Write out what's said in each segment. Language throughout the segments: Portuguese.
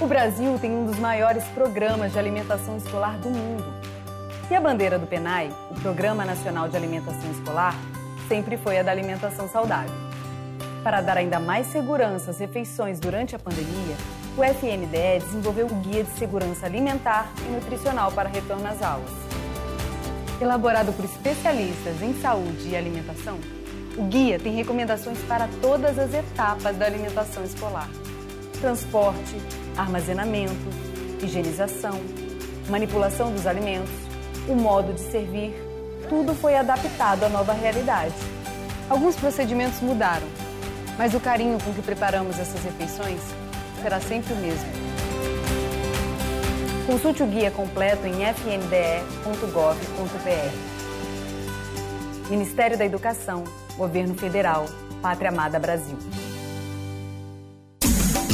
O Brasil tem um dos maiores programas de alimentação escolar do mundo. E a bandeira do PENAI, o Programa Nacional de Alimentação Escolar, sempre foi a da alimentação saudável. Para dar ainda mais segurança às refeições durante a pandemia, o FNDE desenvolveu o Guia de Segurança Alimentar e Nutricional para retorno às aulas. Elaborado por especialistas em saúde e alimentação, o guia tem recomendações para todas as etapas da alimentação escolar: transporte, armazenamento, higienização, manipulação dos alimentos, o modo de servir, tudo foi adaptado à nova realidade. Alguns procedimentos mudaram, mas o carinho com que preparamos essas refeições será sempre o mesmo. Consulte o guia completo em fnde.gov.br. Ministério da Educação, Governo Federal, Pátria Amada Brasil.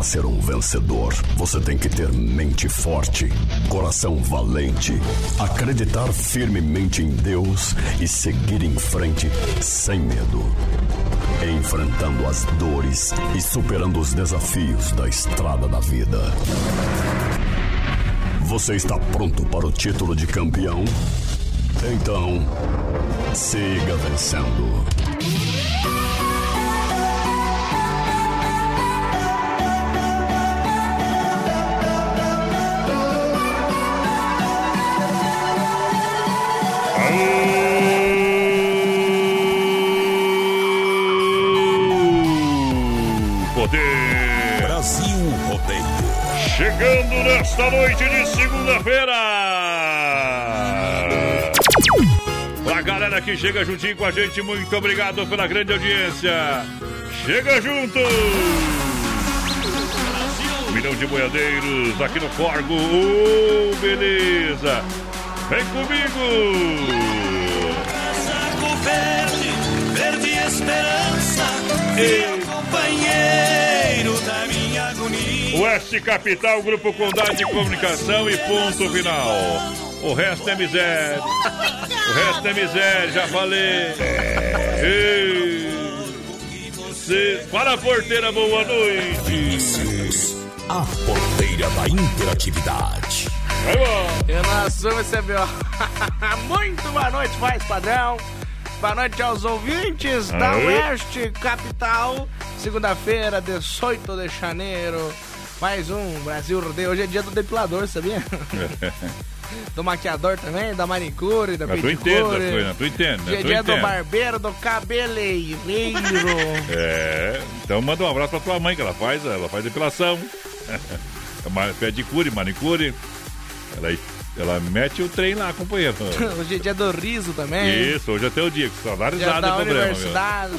Para ser um vencedor, você tem que ter mente forte, coração valente, acreditar firmemente em Deus e seguir em frente sem medo. Enfrentando as dores e superando os desafios da estrada da vida. Você está pronto para o título de campeão? Então, siga vencendo. Chegando nesta noite de segunda-feira. Pra galera que chega juntinho com a gente, muito obrigado pela grande audiência. Chega junto! Um milhão de boiadeiros aqui no Corgo. Ô, beleza! Vem comigo! Casaco verde, verde esperança, meu companheiro da minha agonia. Oeste Capital, Grupo Condado de Comunicação e ponto final. O resto é miséria. O resto é miséria, já falei. Ei, você... Para a porteira, boa noite. A porteira da interatividade. Vai bom. E nós vamos receber, ó. Muito boa noite, voz padrão. Boa noite aos ouvintes da Aê. Oeste Capital. Segunda-feira, 18 de janeiro. Mais um Brasil Rodeio. Hoje é dia do depilador, sabia? do maquiador também, da manicure, da Mas tu entende pedicure. coisas, tu entende, né? Dia, Tu dia do barbeiro, do cabeleireiro. É, então manda um abraço pra tua mãe que ela faz, ela faz depilação. Ma- Pedicure, manicure. Ela, ela mete o trem lá, companheiro. Hoje é dia do riso também. Isso, hoje é teu dia, que só dá Dia risada é da problema, universidade.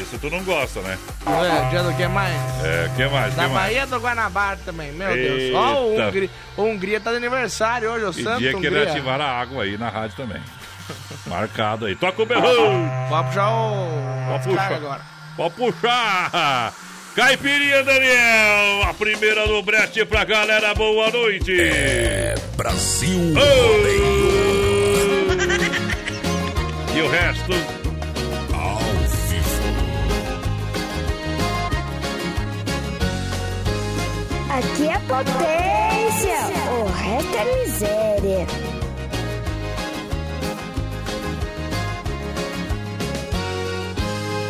Isso tu não gosta, né? É, dia do que mais? É, que mais? Da que mais? Bahia do Guanabara também, meu Deus. Ó, o Eita. Hungria, o Hungria tá de aniversário hoje, o E Santo dia que Hungria. ele ativar a água aí na rádio também. Marcado aí. Toca o berrão! Pode puxar o... Pode puxar. agora. Pode puxar! Caipirinha, Daniel! A primeira do Brest pra galera, boa noite! É Brasil Ô! E o resto? Aqui é potência, o resto é miséria.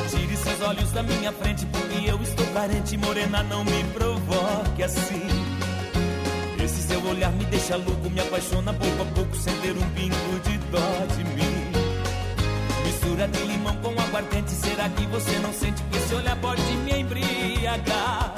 Tire seus olhos da minha frente, porque eu estou carente, morena, não me provoque assim. Esse seu olhar me deixa louco, me apaixona pouco a pouco, sem ter um pingo de dó de mim. Mistura de limão com aguardente, será que você não sente que esse olhar pode me embriagar?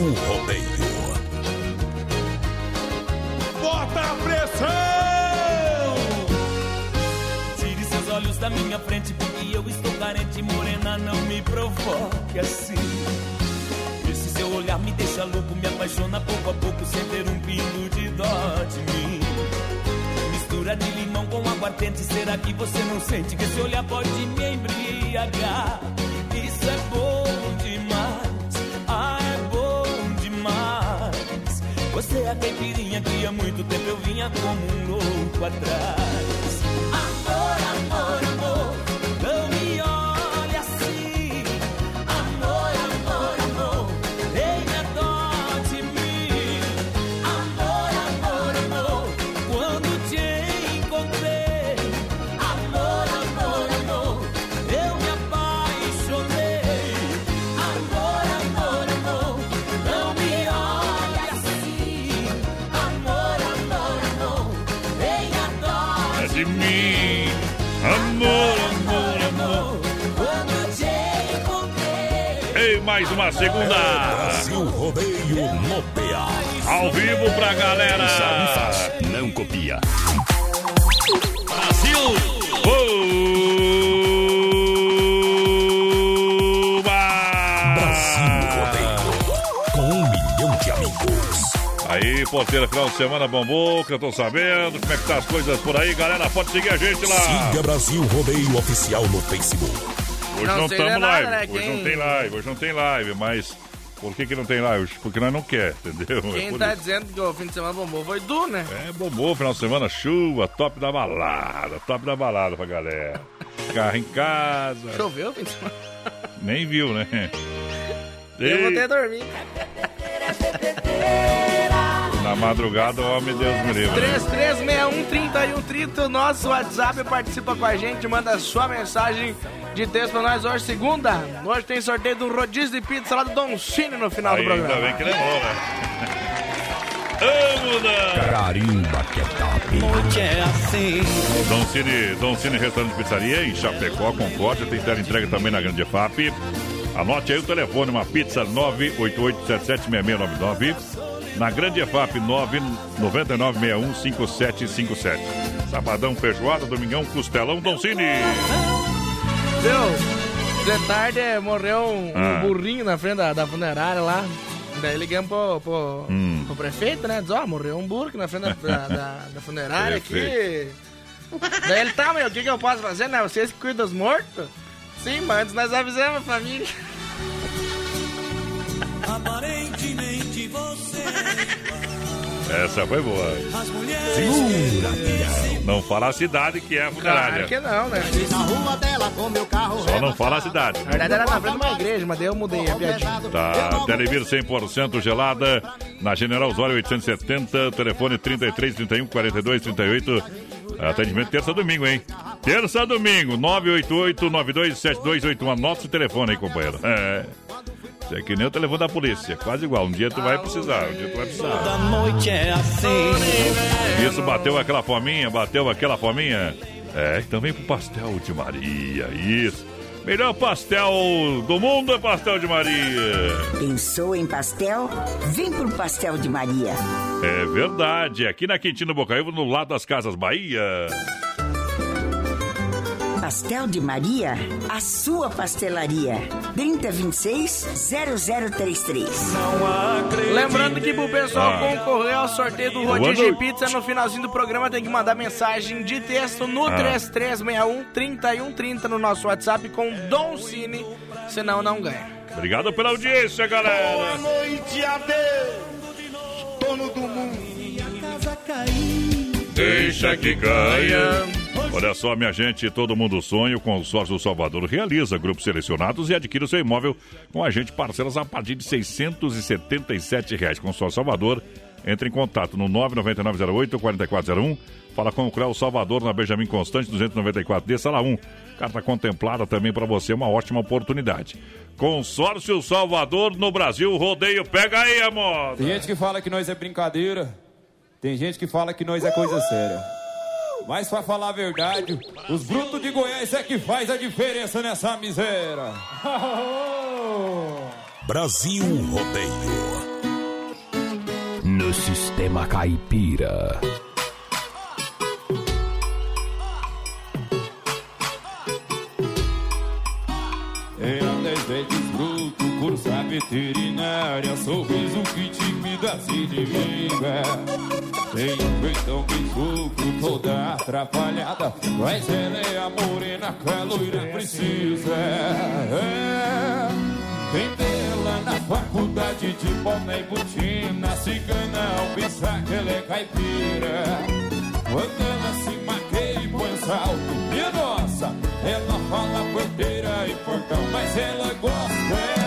Brasil Rodeio. Bota a pressão! Tire seus olhos da minha frente, porque eu estou carente, morena, não me provoque assim. Esse seu olhar me deixa louco, me apaixona pouco a pouco, sem ter um pingo de dó de mim. Mistura de limão com aguardente, será que você não sente que esse olhar pode me embriagar? Isso é bom Você é a caipirinha que há muito tempo eu vinha como um louco atrás. Mais uma segunda. Brasil Rodeio no PA. Ao vivo pra galera. Não copia. Brasil Rodeio. Com um milhão de amigos. Aí, porteira, final de semana bombou, que eu tô sabendo. Como é que tá as coisas por aí, galera? Pode seguir a gente lá. Siga Brasil Rodeio Oficial no Facebook. Hoje Não não sei estamos nada, live. né? Hoje Quem- não tem live, hoje não tem live, mas por que, que não tem live? Porque nós não quer, entendeu? É Quem por tá isso. dizendo que o fim de semana bombou foi Du, né? É, bombou, final de semana, chuva, top da balada, top da balada pra galera. Carro em casa, Choveu o fim de semana. nem viu, né? Eu vou Ei, ter dormido. na madrugada, ó, meu Deus me livre. 3361-3130, o nosso WhatsApp participa com a gente, manda sua mensagem de texto pra nós hoje, segunda. Hoje tem sorteio do rodízio de pizza lá do Don Cine no final Aí, do ainda programa. bem que lembrou, né? Vamos dar! Carimba que é top. É assim. Dom Cine, Dom Cine Restaurante e Pizzaria em Chapecó, Concórdia, tem tela entrega também na Grande FAP. Anote aí o telefone, uma pizza 988776699. Na Grande FAP 999615757. Sabadão, feijoada, domingão, costelão, Dom Cine. Viu? De tarde eh, morreu um, um Ah. burrinho na frente da, da funerária lá. Daí ligamos pro, pro, Hum. pro prefeito, né? Diz, ó, morreu um burro na frente da, da, da- funerária aqui. Daí ele, tá, meu, o que, que eu posso fazer, né? Vocês que cuidam dos mortos? Sim, mas nós avisamos a família. Aparentemente você Essa foi boa. as mulheres Segura. Não fala a cidade que é a funerária. Claro que não, né? Na rua dela com meu carro. Só não fala a cidade. Na verdade era na frente de uma igreja, mas daí eu mudei a piadinha. Tá, Televir 100% gelada, na General Osório 870, telefone 33 31 42 38. Atendimento terça domingo, hein? Terça domingo, 988 92 7281. Anota o telefone aí, companheiro. É. É que nem o telefone da polícia, quase igual. Um dia tu vai precisar, um dia tu vai precisar. da noite é assim. Isso, bateu aquela fominha, bateu aquela fominha. É, então vem pro pastel de Maria, isso. Melhor pastel do mundo é pastel de Maria. Pensou em pastel? Vem pro Pastel de Maria. É verdade, aqui na Quintino Bocaiúva, no lado das Casas Bahia. Pastel de Maria, a sua pastelaria. 3026-0033. Lembrando que pro pessoal Ah. concorrer ao sorteio do Boa rodízio de pizza no finalzinho do programa tem que mandar mensagem de texto no Ah. 3361 3130 no nosso WhatsApp com Dom Cine, senão não ganha. Obrigado pela audiência, galera. noite, adeus, dono do mundo. Deixa que caia. Olha só, minha gente, todo mundo sonha. O consórcio Salvador realiza grupos selecionados e adquire o seu imóvel com a gente parcelas a partir de 677 reais. Consórcio Salvador, entre em contato no 99908-4401. Fala com o Creu Salvador na Benjamin Constante 294 D, sala 1. Carta contemplada também para você, uma ótima oportunidade. Consórcio Salvador no Brasil, rodeio, pega aí, amor. Tem gente que fala que nós é brincadeira. Tem gente que fala que nós é coisa séria. Mas pra falar a verdade, os brutos de Goiás é que faz a diferença nessa miséria. Brasil Rodeio. No sistema caipira. Era dez vezes bruto, cursa veterinária, sorriso que intimida as inimigas. Tem um peitão sofro, toda atrapalhada, mas ela é a morena que a loira precisa. É. Dela na faculdade de boné e botina, cigana ao pensar que ela é caipira. Quando ela se maqueia e põe salto, minha nossa, ela fala porteira e portão, mas ela gosta é,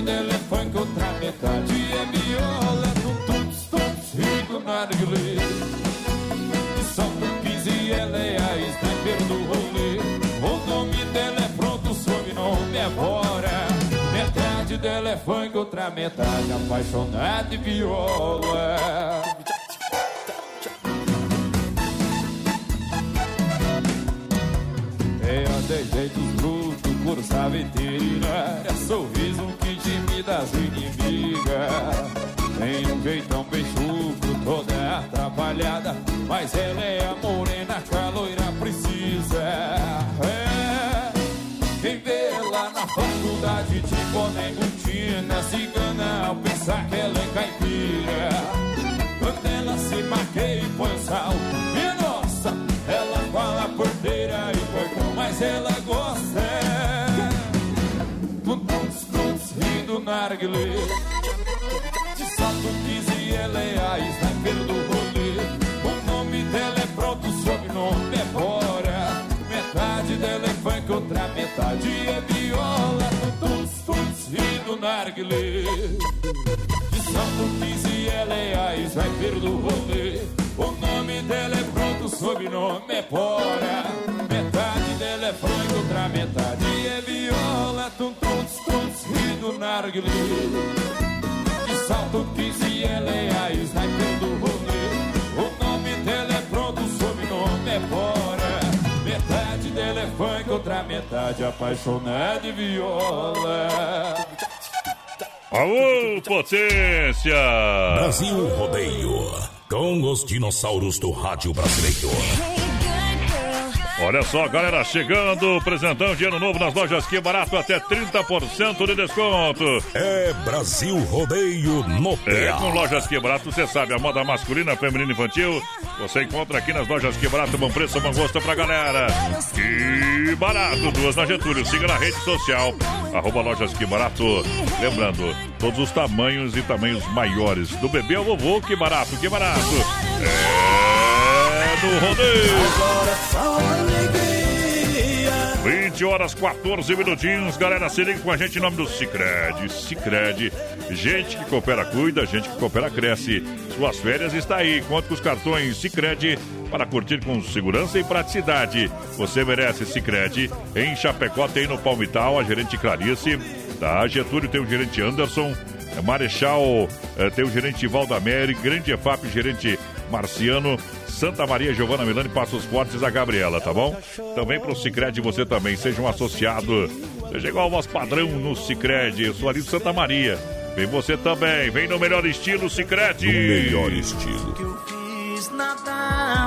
Metade dela é funk, outra metade é viola. Do tuts tuts narguilé. De salto quiz e ela é a sniper do rolê. O nome dela é pronto, sobrenome é Bora. Metade dela é funk, outra metade apaixonada e viola. É a dez jeitos bruto, cursa veterinária Sorriso que intimida as inimigas. Tem um jeitão bem chucro, toda atrapalhada Mas ela é a morena que a loira precisa. É, quem vê lá na faculdade de boné botina Cigana ao pensar que ela é caipira. Quando ela se maqueia e põe salto Minha nossa, ela fala porteira e portão Mas ela do narguilé. De salto 15 ela é a sniper do rolê O nome dela é pronto, o sobrenome é Bora. Metade dela é funk, outra metade é viola. Do tuts e do narguilé. De salto 15 ela é a sniper do rolê O nome dela é pronto, o sobrenome é Bora. Metade dela é funk, outra metade é e do narguilé de salto 15 ela é a sniper do rolê O nome dela é pronto, o sobrenome é Bora Metade dela é funk, outra metade apaixonada e viola Alô, potência! Brasil Rodeio. Com os dinossauros do rádio brasileiro. Olha só, galera, chegando, presentão de ano novo nas lojas Que Barato, até 30% de desconto. É Brasil Rodeio no É, PA. com lojas Que Barato, você sabe, a moda masculina, feminina e infantil, você encontra aqui nas lojas Que Barato, bom preço, bom gosto pra galera. Que Barato, duas na Getúlio, siga na rede social, arroba lojas Que Barato. Lembrando, todos os tamanhos e tamanhos maiores, do bebê ao vovô, Que Barato, Que Barato. É no rodeio. 20 horas 14 minutinhos, galera, se liga com a gente em nome do Cicred. Cicred, gente que coopera cuida, gente que coopera cresce. Suas férias está aí, conta com os cartões Cicred para curtir com segurança e praticidade. Você merece Cicred. Em Chapecó tem no Palmital a gerente Clarice, da Getúlio tem o gerente Anderson, Marechal eh, tem o gerente Valdamere, Grande EFAP, gerente Marciano, Santa Maria, Giovana Milani, Passos Fortes, a Gabriela, tá bom? Então vem pro Cicred você também, seja um associado. Seja igual ao nosso padrão no Cicred. Eu sou ali de Santa Maria. Vem você também, vem no melhor estilo Cicred. No melhor estilo.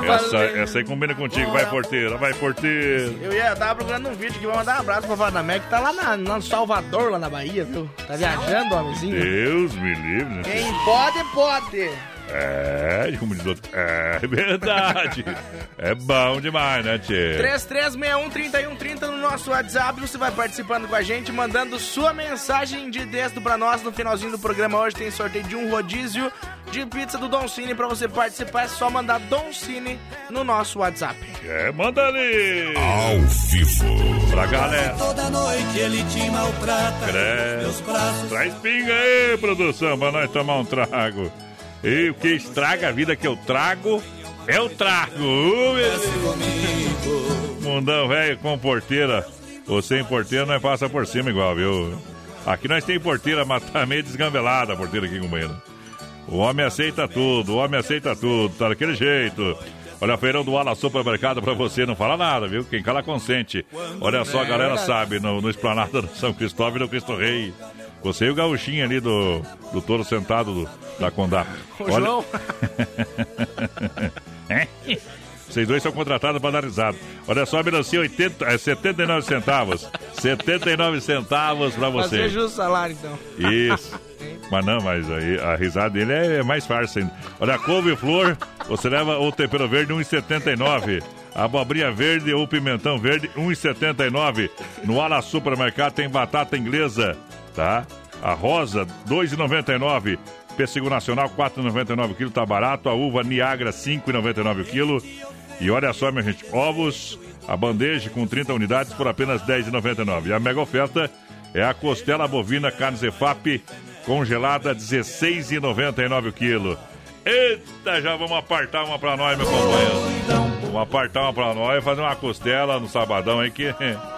Essa, essa aí combina contigo, vai porteira, vai porteira. Eu ia tava procurando um vídeo que vai mandar um abraço pra Vanamé, que tá lá na, no Salvador, lá na Bahia, viu? Tá viajando, homenzinho. Deus me livre, né? Quem pode, pode. É, como diz outro. É verdade. é bom demais, né, Tchê? 3361-3130 no nosso WhatsApp. Você vai participando com a gente, mandando sua mensagem de texto pra nós no finalzinho do programa. Hoje tem sorteio de um rodízio de pizza do Don Cine. Pra você participar, é só mandar Don Cine no nosso WhatsApp. É, manda ali. Ao vivo. Pra galera. Toda noite ele te maltrata. Credo. Meus braços. Traz pinga aí, produção, pra nós tomar um trago. E o que estraga a vida que eu trago, eu trago. Uh. Mundão velho com porteira. Ou sem porteira, nós passa por cima igual, viu? Aqui nós tem porteira, mas tá meio desgambelada a porteira aqui com o banheiro. O homem aceita tudo, o homem aceita tudo, tá daquele jeito. Olha, feirão do Ala Supermercado pra você, não fala nada, viu? Quem cala consente. Olha só, a galera sabe, no, no Esplanada do São Cristóvão e do Cristo Rei. Você e o gauchinho ali do, do touro sentado do, da Condá. O João. É? Vocês dois são contratados para dar risada. Olha só, a melancia 80, é 79 centavos. 79 centavos para você. Fazer justo o salário, então. Isso. Mas não, mas aí a risada dele é mais farsa ainda. Olha, couve-flor, você leva o tempero verde 1,79. Abobrinha verde ou pimentão verde 1,79. No Ala Supermercado tem batata inglesa, tá? A rosa 2,99. Pêssego nacional 4,99 o quilo, tá barato. A uva Niagara 5,99 o quilo. E olha só, minha gente, ovos, a bandeja com 30 unidades por apenas R$10,99. E a mega oferta é a costela bovina carne Zefap congelada R$16,99 o quilo. Eita, já vamos apartar uma pra nós, meu companheiro. Vamos apartar uma pra nós e fazer uma costela no sabadão aí que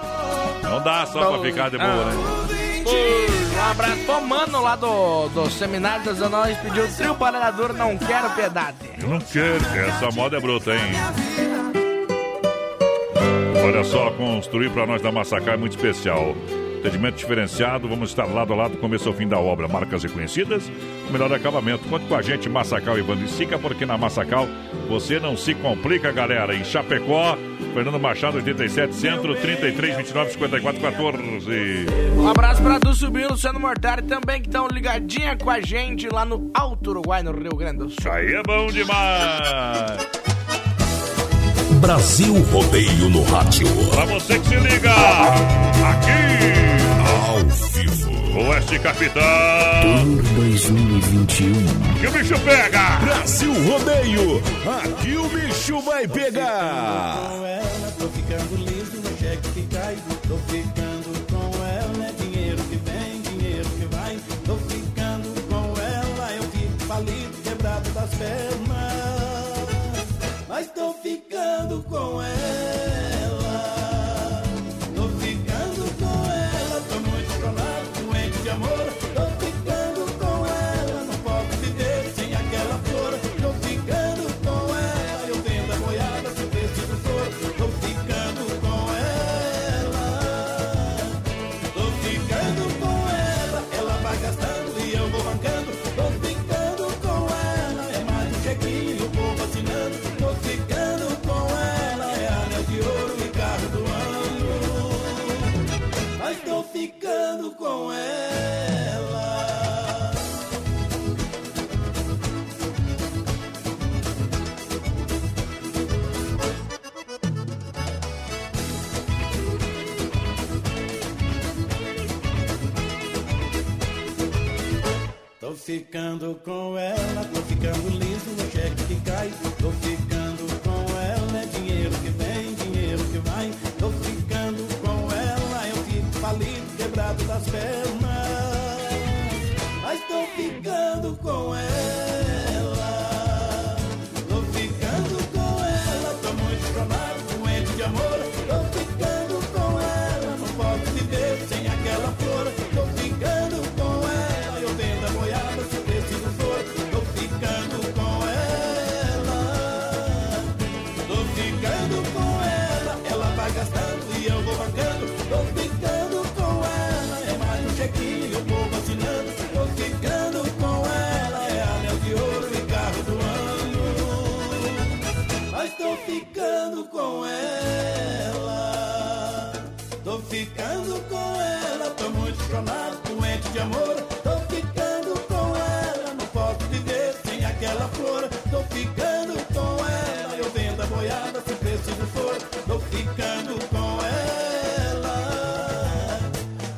não dá só pra ficar de boa, né? Um abraço pro mano lá do, do Seminário das Anões. Pediu trio parador, não quero piedade. Eu não quero, essa moda é bruta, hein? Olha só, construir para nós da Massacar é muito especial. Atendimento diferenciado, vamos estar lado a lado do começo ao fim da obra. Marcas reconhecidas, o melhor acabamento. Conte com a gente, Massacal e Vandicica, porque na Massacal você não se complica, galera. Em Chapecó, Fernando Machado, 87 Centro, 33, 29, 54, 14. Um abraço pra Du Subir, Luciano Mortari também, que estão ligadinha com a gente lá no Alto Uruguai, no Rio Grande do Sul. Aí é bom demais! Brasil Rodeio no Rádio. Pra você que se liga, aqui, Ao vivo. Oeste Capital, Tour 2021. que o bicho pega! Brasil Rodeio. Aqui o bicho vai pegar. com ela, tô ficando liso no cheque que cai. Tô ficando ficando com ela, tô ficando liso no cheque que cai. Tô ficando com ela, é dinheiro que vem, dinheiro que vai. Tô ficando com ela, eu fico falido, quebrado das pernas. Mas tô ficando com ela. Amor. Tô ficando com ela, não posso viver sem aquela flor. Tô ficando com ela, eu vendo a boiada se preciso for. Tô ficando com ela,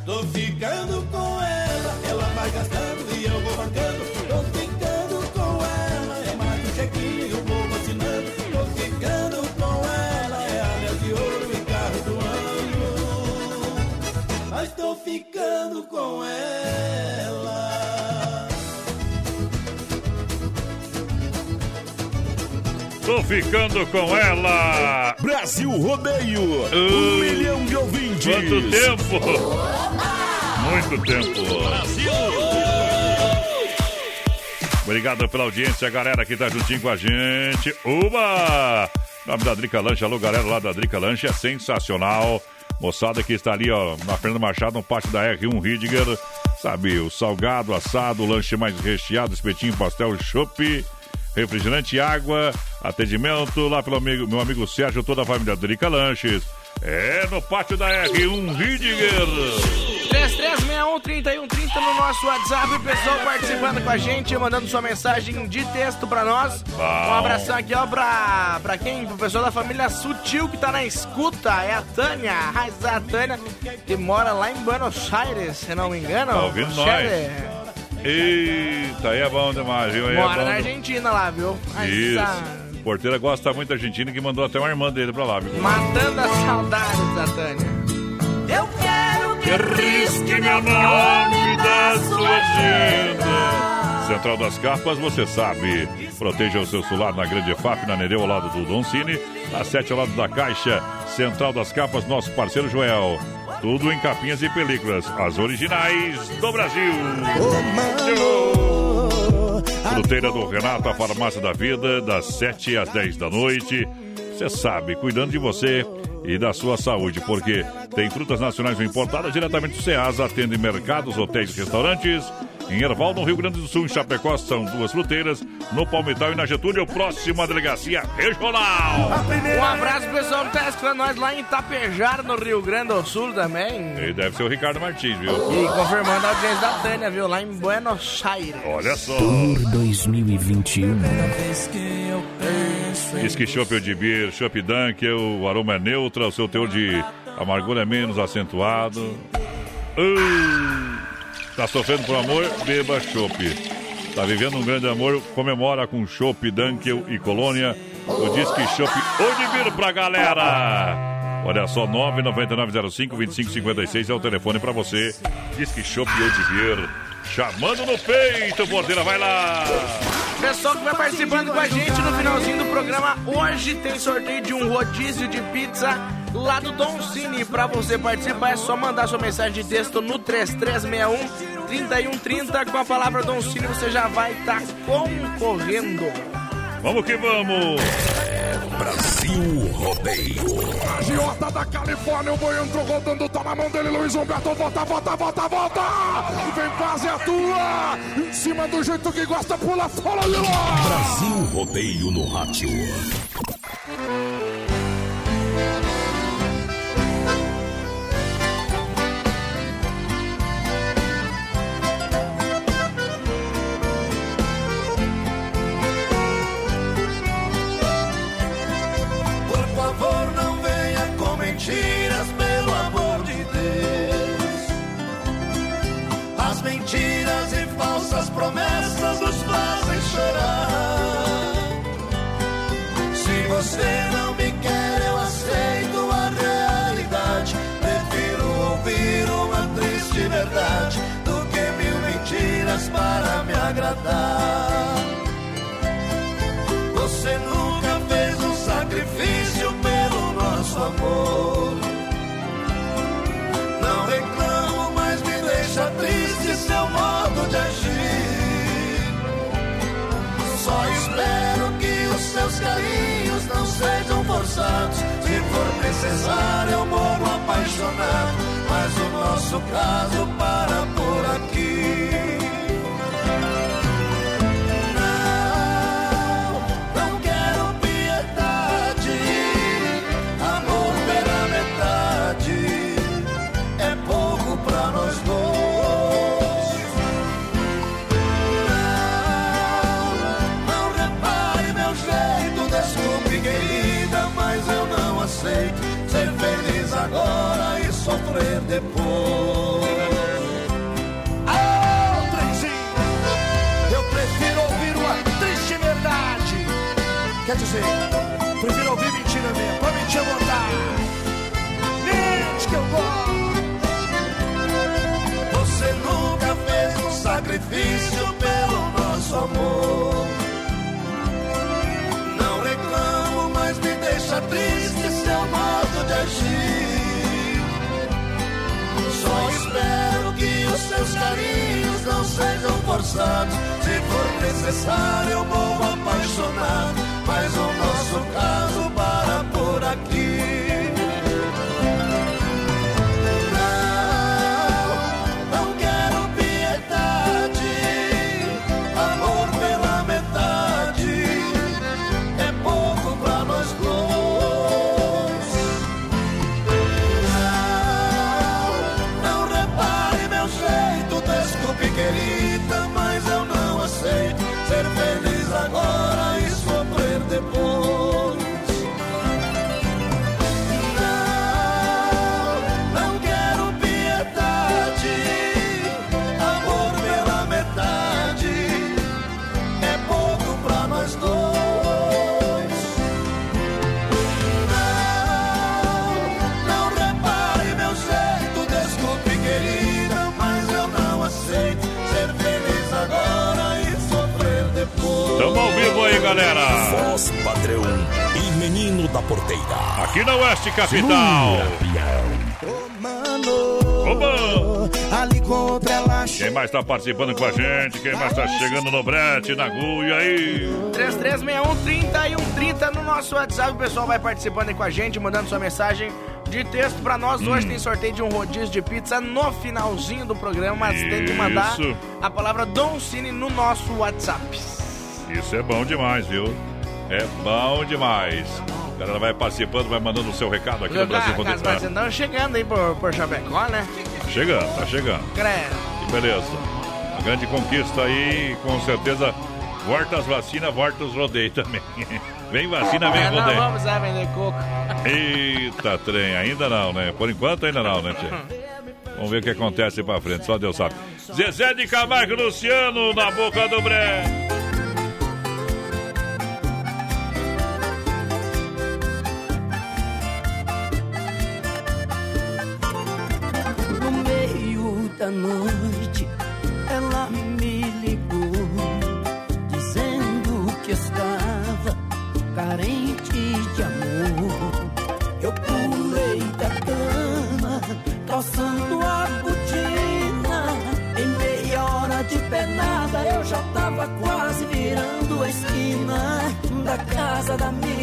tô ficando com ela. Ela vai gastando e eu vou bancando. Tô ficando com ela, é mais um chequinho, eu vou vacinando. Tô ficando com ela, é alias de ouro e carro do ano. Mas tô ficando com ela. Ficando com ela. Brasil Rodeio. Um milhão de ouvintes. Quanto tempo? Muito tempo. Obrigado pela audiência, galera que tá juntinho com a gente. Uba! Nome da Drica Lanche, alô galera lá da Drica Lanche, é sensacional. Moçada que está ali, ó, na Fernanda Machado, no pátio da R1 Ridger. Sabe, o salgado, assado, o lanche mais recheado, espetinho, pastel, chopp, refrigerante, água, atendimento lá pelo amigo, meu amigo Sérgio, toda a família Drica Lanches. É no pátio da R1 Ridger. 3361-3130 no nosso WhatsApp, o pessoal participando com a gente, mandando sua mensagem de texto pra nós. Bom. Um abração aqui, ó, pra, pra quem? Pro pessoal da família Sutil que tá na escuta, é a Tânia, a Tânia, que mora lá em Buenos Aires, se não me engano. Tá ouvindo nós? Eita, aí é bom demais, viu? Aí é Mora bom na. Argentina lá, viu? Mas, Isso. ah, Porteira gosta muito da Argentina que mandou até uma irmã dele pra lá, viu? Matando a saudade da Tânia. Eu quero Que risque meu nome da sua agenda. Central das Capas, você sabe. Proteja o seu celular na Grande FAP, na Nereu, ao lado do Don Cine. A 7 ao lado da Caixa. Central das Capas, nosso parceiro Joel. Tudo em capinhas e películas. As originais do Brasil. Fruteira do Renato, a farmácia da vida, das 7 às 10 da noite. Você sabe, cuidando de você e da sua saúde, porque tem frutas nacionais importadas diretamente do Ceasa, atende mercados, hotéis e restaurantes. Em Erval, no Rio Grande do Sul, em Chapecó, são duas fruteiras. No Palmital e na Getúlio, próxima delegacia regional. Um abraço pro pessoal que tá escutando nós lá em Itapejara, no Rio Grande do Sul também. Ele deve ser o Ricardo Martins, viu? E confirmando a audiência da Tânia, viu? Lá em Buenos Aires. Olha só. Tour 2021. Diz que chopp de beer, chopp Dunkel, o aroma é neutro, o seu teor de amargura é menos acentuado. Uh, tá sofrendo por amor? Beba chopp. Tá vivendo um grande amor? Comemora com chopp Dunkel e Colônia. O Disque Chopp Odibir pra galera. Olha só, 99905-2556 é o telefone pra você. Disque Chopp Odibir. Chamando no peito, porteira, vai lá. Pessoal que vai participando com a gente no finalzinho do programa, hoje tem sorteio de um rodízio de pizza lá do Don Cine. Pra você participar é só mandar sua mensagem de texto no 3361 3130 com a palavra Don Cine, você já vai estar concorrendo. Vamos que vamos! Brasil Rodeio. Agiota da Califórnia, o boi entrou rodando, tá na mão dele, Luiz Humberto, volta, volta, volta, volta! Vem quase a tua! Em cima do jeito que gosta, pula fora de lá! Brasil Rodeio no rádio. Mentiras e falsas promessas nos fazem chorar. Se você não me quer, eu aceito a realidade. Prefiro ouvir uma triste verdade do que mil mentiras para me agradar. Você nunca fez um sacrifício pelo nosso amor. Agir. Só espero que os seus carinhos não sejam forçados. Se for necessário, eu morro apaixonado. Mas o nosso caso para por aqui. Depois. Ah, trenzinho, eu prefiro ouvir uma triste verdade. Quer dizer, prefiro ouvir mentira mesmo, pra mentir à vontade. Mente que eu gosto. Você nunca fez um sacrifício pelo nosso amor. Não reclamo, mas me deixa triste seu modo de agir. Só espero que os seus carinhos não sejam forçados. Se for necessário, eu morro apaixonado. Mas o nosso caso galera. Voz padrão e menino da porteira. Aqui na Oeste Capital. Oba! Ali contra ela Quem mais tá participando com a gente? Quem mais tá chegando no brete, na agulha aí? 3361 e 130 no nosso WhatsApp. O pessoal vai participando aí com a gente, mandando sua mensagem de texto pra nós. Hoje Hum. tem sorteio de um rodízio de pizza no finalzinho do programa, mas tem que mandar Isso. a palavra Don Cine no nosso WhatsApp. Isso é bom demais, viu? É bom demais. A galera vai participando, vai mandando o seu recado aqui no Brasil As Rodeio. mas andam chegando aí por, por Chapecó, né? Tá chegando, tá chegando. Credo. Que beleza. Uma grande conquista aí, com certeza. Volta as vacinas, volta os rodeios também. Vem vacina, vem É, não rodeio. vamos lá vender coco. Eita, trem, ainda não, né? Por enquanto ainda não, né, tia? Vamos ver o que acontece pra frente, só Deus sabe. Zezé de Camargo Luciano na boca do bré. Da noite, ela me ligou, dizendo que estava carente de amor. Eu pulei da cama, calçando a botina. Em meia hora de penada, eu já tava quase virando a esquina da casa da minha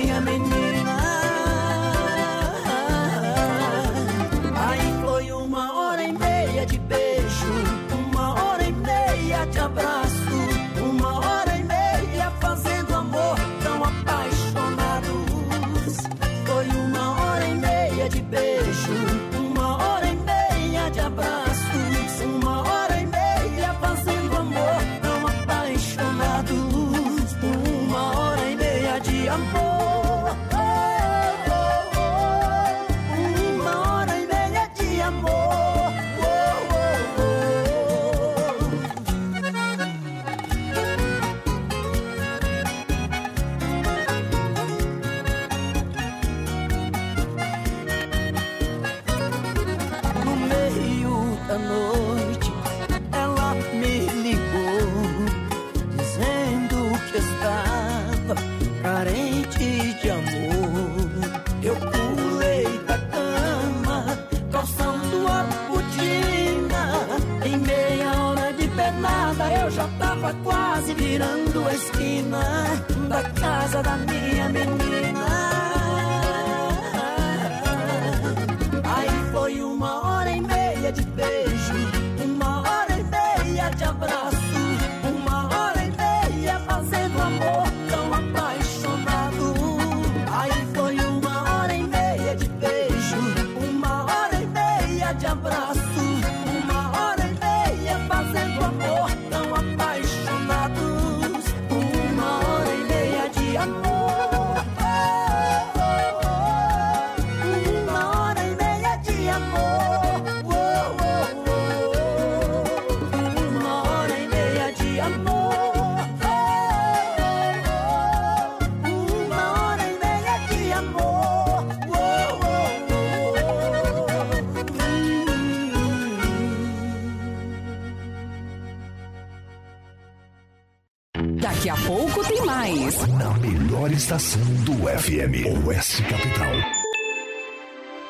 estação do FM. Oeste Capital.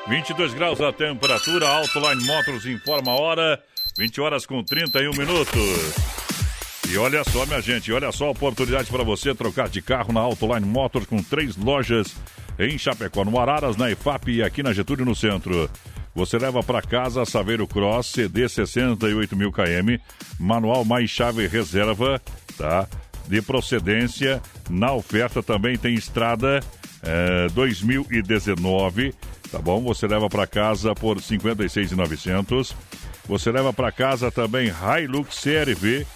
22 graus a temperatura, Autoline Motors informa a hora, 20 horas com 31 minutos. E olha só, minha gente, olha só a oportunidade para você trocar de carro na Autoline Motors com três lojas em Chapecó, no Araras, na EFAP e aqui na Getúlio, no centro. Você leva para casa a Saveiro Cross CD 68 mil km, manual mais chave reserva, tá? De procedência. Na oferta também tem estrada é, 2019, tá bom? Você leva para casa por 56,900. Você leva para casa também Hilux CRV.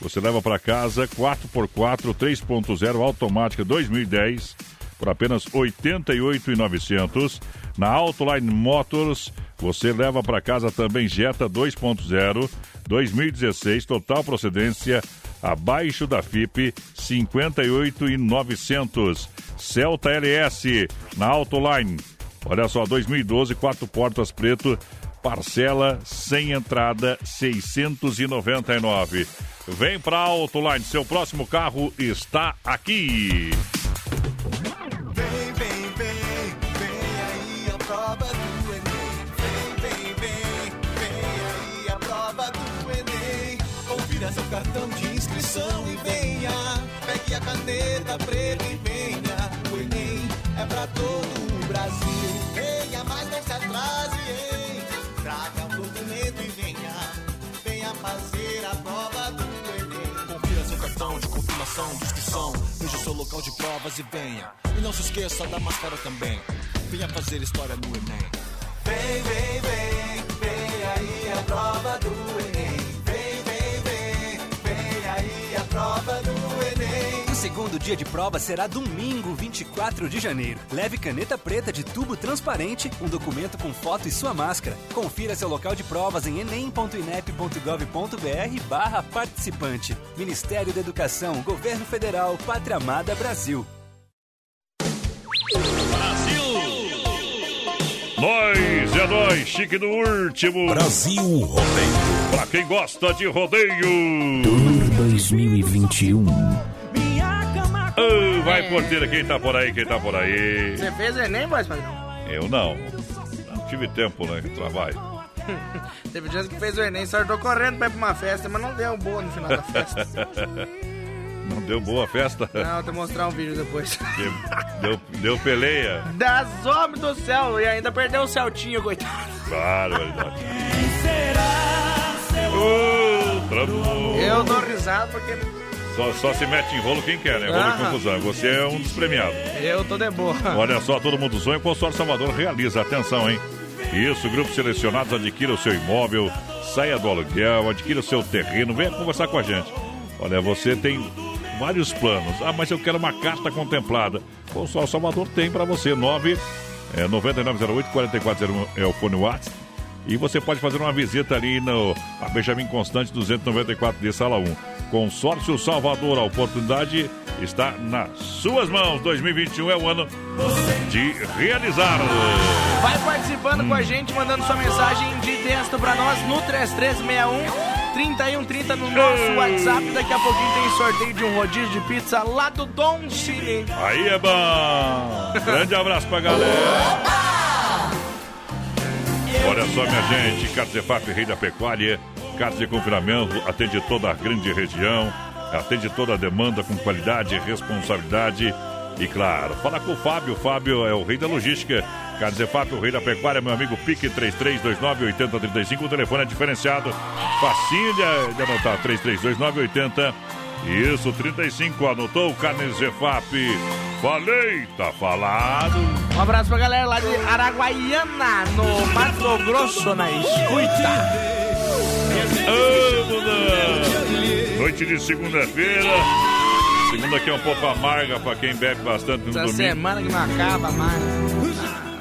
Você leva para casa 4x4 3.0 automática 2010 por apenas 88,900. Na Autoline Motors, você leva para casa também Jetta 2.0 2016, total procedência abaixo da FIP 58,900. Celta LS na Autoline. Olha só, 2012, quatro portas preto, parcela sem entrada 699. Vem para Autoline, seu próximo carro está aqui. Cartão de inscrição e venha. Pegue a caneta preta e venha. O Enem é pra todo o Brasil. Venha, mas não se atrase, hein? Traga um documento e venha. Venha fazer a prova do Enem. Confira seu cartão de confirmação de inscrição. Veja o seu local de provas e venha. E não se esqueça da máscara também. Venha fazer história no Enem. Vem, vem, vem, vem aí a prova do Enem. Prova do Enem. O segundo dia de prova será domingo, 24 de janeiro. Leve caneta preta de tubo transparente, um documento com foto e sua máscara. Confira seu local de provas em enem.inep.gov.br barra participante. Ministério da Educação, Governo Federal, Pátria Amada Brasil. Nós é nós, chique do último. Brasil Rodeio. Pra quem gosta de rodeio. Tour 2021. Ô, vai porteira, quem tá por aí, quem tá por aí? Você fez Enem, voz padrão? Eu não. Não tive tempo, né? Trabalho. Teve gente que fez o Enem, só tô correndo pra ir pra uma festa, mas não deu boa no final da festa. Não deu boa a festa? Não, vou te mostrar um vídeo depois. Deu, deu, peleia. Das homens do céu, e ainda perdeu o Celtinho, coitado. Barbaridade. Outra Eu dou risada porque Só, só se mete em rolo quem quer, né? Rolo Aham. e confusão. Você é um dos premiados. eu tô de boa. Olha só, todo mundo sonha, o Consórcio Salvador realiza. Atenção, hein? Isso, grupos selecionados, adquira o seu imóvel, saia do aluguel, adquira o seu terreno, venha conversar com a gente. Olha, você tem vários planos. Ah, mas eu quero uma carta contemplada. O Consórcio Salvador tem para você. 9 é, 9908-4401 é o fone WhatsApp. E você pode fazer uma visita ali no a Benjamin Constante 294 de Sala 1. Consórcio Salvador, a oportunidade está nas suas mãos. 2021 é o ano de realizar. Vai participando com a gente, mandando sua mensagem de texto pra nós no 3361 3130 no nosso WhatsApp. Daqui a pouquinho tem sorteio de um rodízio de pizza lá do Don Chile. Aí é bom. Grande abraço pra galera. Olha só, minha gente, Carcefap Rei da Pecuária, carne de confinamento, atende toda a grande região, atende toda a demanda com qualidade, responsabilidade e, claro, fala com o Fábio. O Fábio é o rei da logística. Carcefap, o rei da pecuária, meu amigo Pique 3329-8035. O telefone é diferenciado, facinho de, anotar, 3329-80. Isso, 35, anotou o Carnes Zefap. Falei, tá falado. Um abraço pra galera lá de Araguaiana, no Mato Grosso, na escuta. Vamos lá. Noite de segunda-feira. Segunda que é um pouco amarga pra quem bebe bastante no Essa domingo. semana que não acaba mais.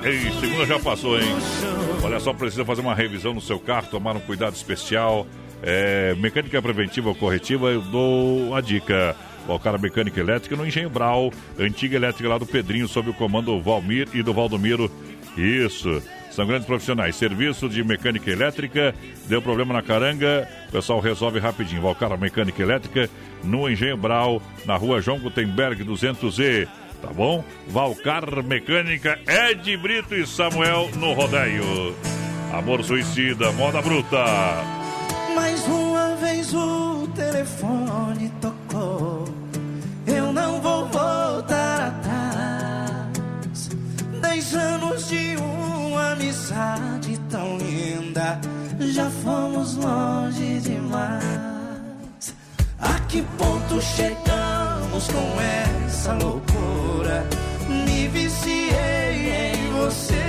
Ei, segunda já passou, hein? Olha só, precisa fazer uma revisão no seu carro, tomar um cuidado especial. É, mecânica preventiva ou corretiva, eu dou a dica. Valcara Mecânica Elétrica no Engenho Brau, antiga elétrica lá do Pedrinho, sob o comando do Valmir e do Valdomiro. Isso. São grandes profissionais. Serviço de mecânica elétrica, deu problema na caranga, o pessoal resolve rapidinho. Valcara Mecânica Elétrica no Engenho Brau, na rua João Gutenberg 200E. Tá bom? Valcar Mecânica, Ed Brito e Samuel no rodeio. Amor suicida, moda bruta. Mais uma vez o telefone tocou. Eu não vou voltar atrás. Dez anos de uma amizade tão linda. Já fomos longe demais. A que ponto chegamos com essa loucura? Me viciei em você.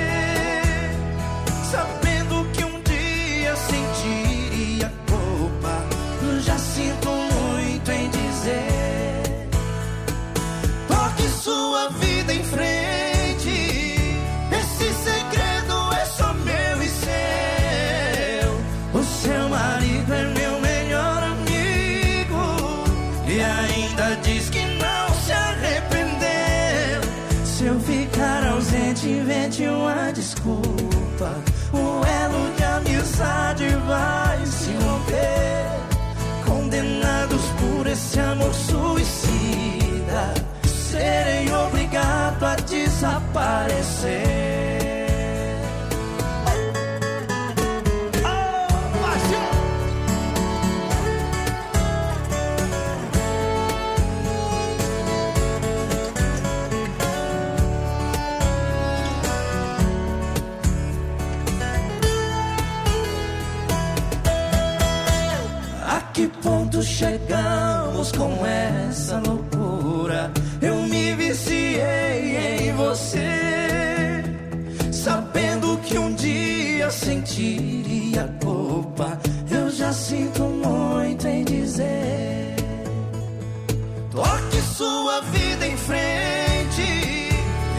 Suicida, serei obrigado a desaparecer. Que ponto chegamos com essa loucura? Eu me viciei em você, sabendo que um dia sentiria culpa. Eu já sinto muito em dizer. Toque sua vida em frente.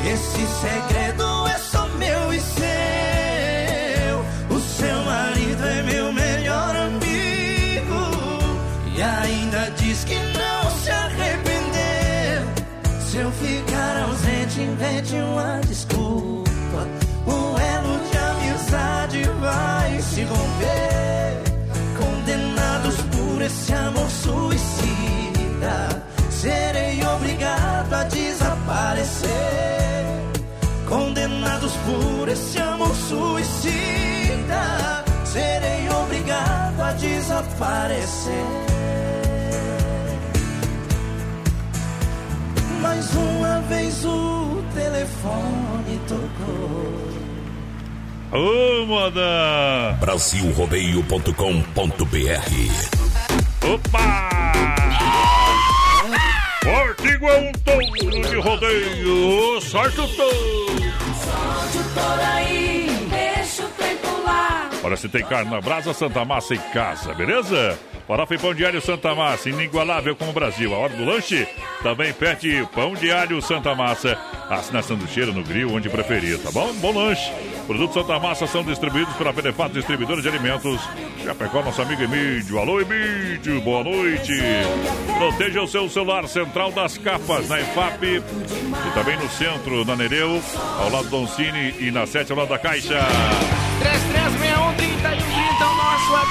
Esse segredo é só meu e uma desculpa. O elo de amizade vai se romper. Condenados por esse amor suicida, serei obrigado a desaparecer. Condenados por esse amor suicida, serei obrigado a desaparecer. Mais uma vez o telefone tocou. Ô, moda! Brasilrodeio.com.br Opa! Forte igual um touro de rodeio, sorte o touro! Solte o touro aí, Olha, se tem carne na brasa, Santa Massa em casa, beleza? Farofa e pão de alho Santa Massa, inigualável como o Brasil. A hora do lanche, também pede pão de alho Santa Massa. Assinação do cheiro no grill, onde preferir, tá bom? Bom lanche. Produtos Santa Massa são distribuídos pela Benefato Distribuidora de Alimentos. Chapecó, nosso amigo Emílio. Alô, Emílio, boa noite. Proteja o seu celular central das capas na EFAP e também no centro, na Nereu, ao lado do Oncine e na 7 ao lado da Caixa. 3361 é o nosso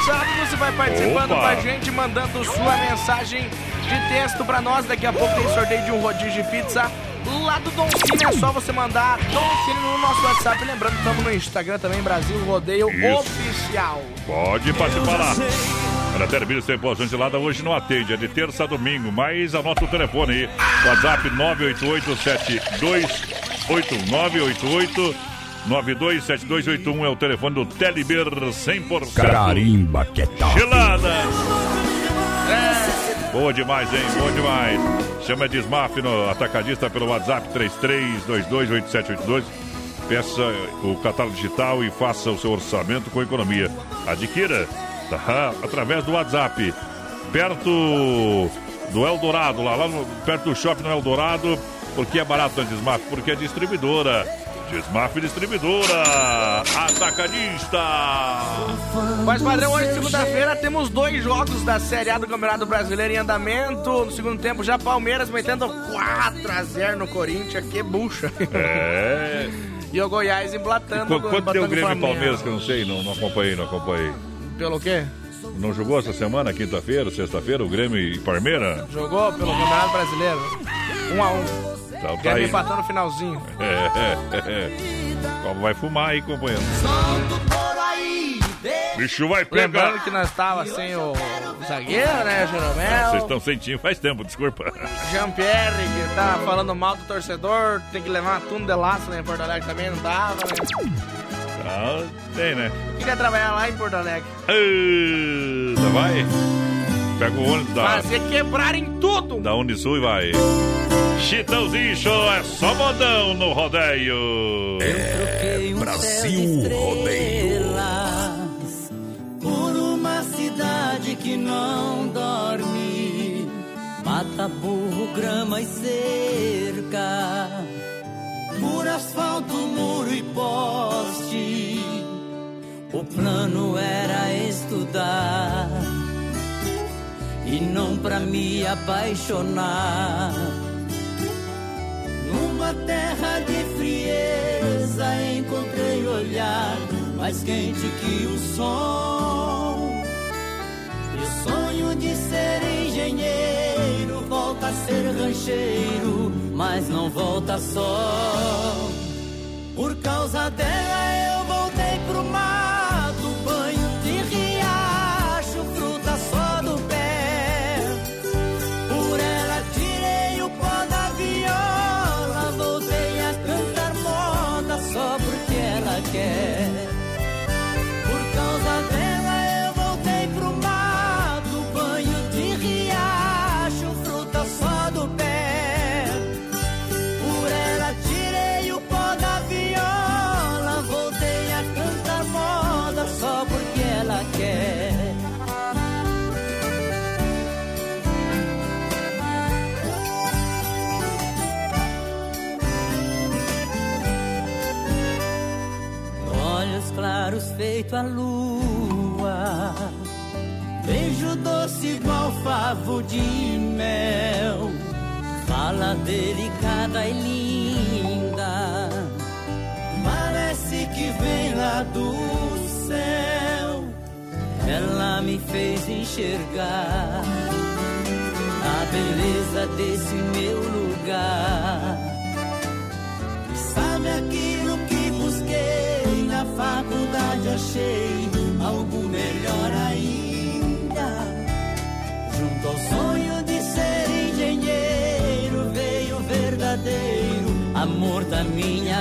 WhatsApp. Você vai participando Opa. com a gente, mandando sua mensagem de texto pra nós. Daqui a pouco tem sorteio de um rodízio de pizza lá do Don Cine. É só você mandar Don Cine no nosso WhatsApp. Lembrando que estamos no Instagram também, Brasil Rodeio Isso. Oficial. Pode participar lá. Olha, Termínios tem boa gelada hoje não atende, é de terça a domingo, mas anota o telefone aí. WhatsApp 988-7281 988-927281 é o telefone do Teleber 100%. Carimba, que tal? Gelada! É. Boa demais, hein? Boa demais. Chama Desmaf no atacadista pelo WhatsApp 33228782. Peça o catálogo digital e faça o seu orçamento com economia. Adquira tá? através do WhatsApp. Perto do Eldorado, lá, lá no- perto do shopping no Eldorado. Porque é barato na Desmaf? Porque é distribuidora. Desmaf Distribuidora. Atacadista. Mas, padrão, hoje, segunda-feira, temos dois jogos da Série A do Campeonato Brasileiro em andamento. No segundo tempo, já Palmeiras metendo 4x0 no Corinthians. Que bucha. É. E o Goiás emblatando. Qu- Quanto deu o Grêmio e Flamengo. Palmeiras, que eu não sei, não, não acompanhei, não acompanhei. Pelo quê? Não jogou essa semana, quinta-feira, sexta-feira, o Grêmio e Palmeiras? Jogou pelo Campeonato Brasileiro. 1x1. Então tá Já me aí. empatou no finalzinho. É, é, é. Como vai fumar aí, companheiro? Bicho vai pegar. Lembrando que nós tava sem o zagueiro, né, Jeromel? Vocês estão sentindo faz tempo, desculpa. Jean-Pierre, que tá falando mal do torcedor, tem que levar uma tuna de laço né, em Porto Alegre também, não tava, né? Ah, tem, né? Queria trabalhar lá em Porto Alegre. Eita, vai. Pega o ônibus da, Fazer quebrar em tudo! da Unisul e vai. Chitãozinho Show é só modão no rodeio. É Brasil Rodeio. Por uma cidade que não dorme, mata burro, grama e cerca. Por asfalto, muro e poste, o plano era estudar e não pra me apaixonar. Numa terra de frieza encontrei olhar mais quente que o sol. E o sonho de ser engenheiro volta a ser rancheiro, mas não volta só. Por causa dela eu voltei pro mato, feito a lua, beijo doce igual favo de mel, fala delicada e linda, parece que vem lá do céu. Ela me fez enxergar a beleza desse meu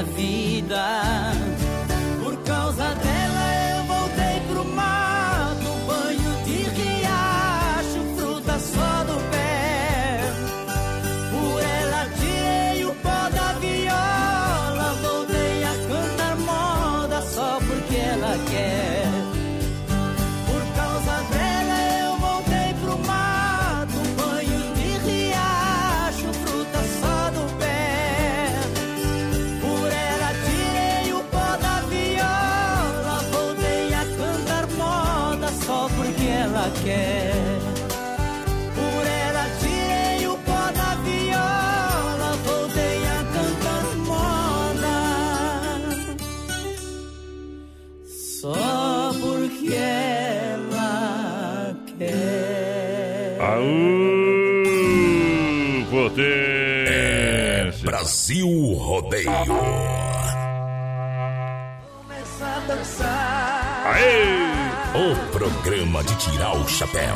vida. Programa de tirar o chapéu.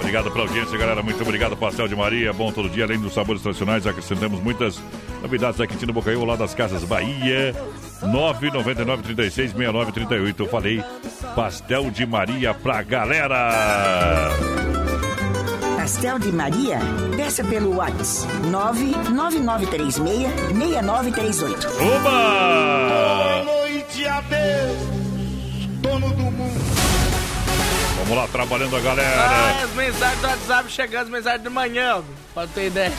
Obrigado pela audiência, galera. Muito obrigado, Pastel de Maria. Bom todo dia. Além dos sabores tradicionais, acrescentamos muitas novidades aqui no Bocaiúva, lá das Casas Bahia. 999 36 69 38. Eu falei Pastel de Maria pra galera. Pastel de Maria? Peça pelo WhatsApp 99936-6938. Oba! Boa noite a Vamos lá, trabalhando a Ah, galera. as mensagens do WhatsApp chegando, as mensagens de manhã, pra ter ideia.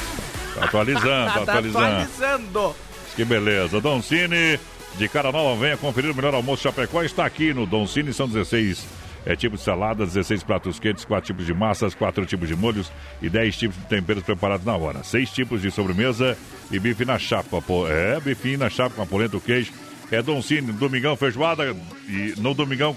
Tá atualizando, tá tá atualizando. atualizando. Que beleza. Don Cine, de cara nova, venha conferir o melhor almoço Chapecó. Está aqui no Don Cine, são 16 é, tipos de salada, 16 pratos quentes, 4 tipos de massas, 4 tipos de molhos e 10 tipos de temperos preparados na hora. 6 tipos de sobremesa e bife na chapa. Pô, é, bifinho na chapa com a polenta, o queijo. É Don Cine, domingão feijoada e no domingão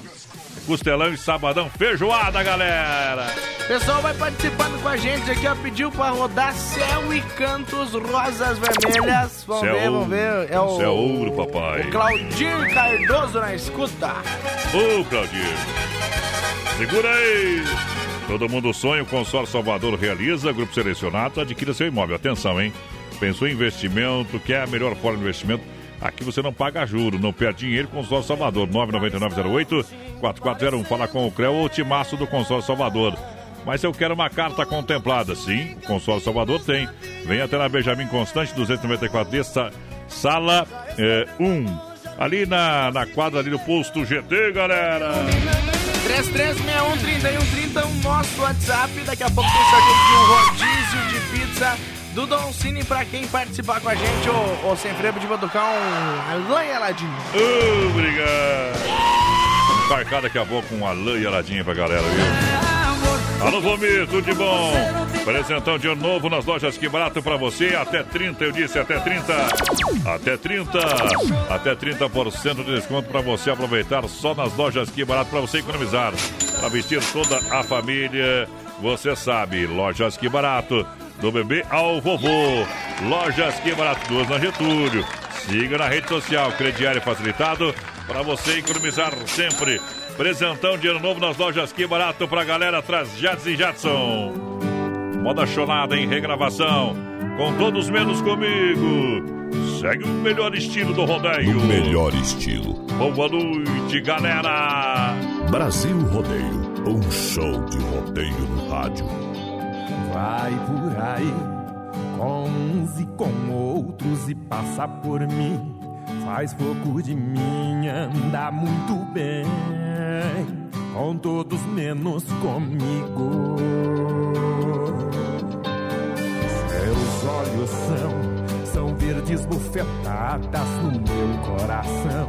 costelão e sabadão, feijoada, galera. Pessoal vai participando com a gente aqui, ó. Pediu pra rodar Céu e Cantos Rosas Vermelhas. Vamos Céu ver, vamos ver. É o, Céu ouro, papai. o Claudir Cardoso na escuta. Ô, Claudir. Segura aí. Todo mundo sonha, o Consórcio Salvador realiza, grupo selecionado, adquira seu imóvel. Atenção, hein? Pensou em investimento, quer a melhor forma de investimento? Aqui você não paga juro, não perde dinheiro. Consórcio Salvador, 99908-4401. Fala com o Creu ou Timaço do Consórcio Salvador. Mas eu quero uma carta contemplada. Sim, o Consórcio Salvador tem. Vem até na Benjamin Constante, 294D, sa- sala 1. Ali na, na quadra ali do posto GT, galera. 3361-3130, o nosso WhatsApp. Daqui a pouco tem sorteio de um rodízio de pizza do Don Cine pra quem participar com a gente. Ô, ô sem freio, pra tocar um Alain Aladinho. Obrigado. Marcar daqui a pouco um Alain Aladinha pra galera, viu? Alô, Vomir, tudo de bom? Presentão de novo nas lojas Que Barato pra você. Até 30, eu disse, até 30. Até 30. Até 30% de desconto pra você aproveitar só nas lojas Que Barato pra você economizar. Pra vestir toda a família. Você sabe, lojas Que Barato. Do bebê ao vovô. Lojas Que Barato, duas na Getúlio. Siga na rede social, crediário facilitado, para você economizar sempre. Presentão de ano novo nas lojas Que Barato pra galera, traz Jadson e Jadson. Moda chonada em regravação, com todos menos comigo. Segue o melhor estilo do rodeio. No melhor estilo. Boa noite, galera. Brasil Rodeio, um show de rodeio no rádio. Vai por aí, com uns e com outros e passa por mim. Faz pouco de mim, anda muito bem. Com todos menos comigo. Seus olhos são, são verdes bufetadas no meu coração.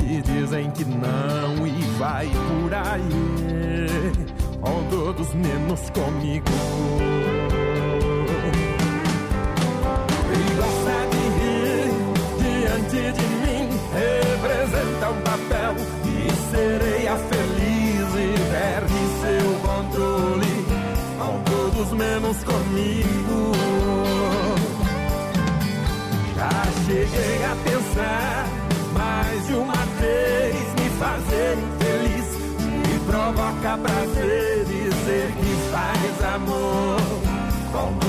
Me dizem que não e vai por aí. Com todos menos comigo. E gosta de rir diante de mim. Representa um papel e sereia feliz e perde seu controle. Com todos menos comigo.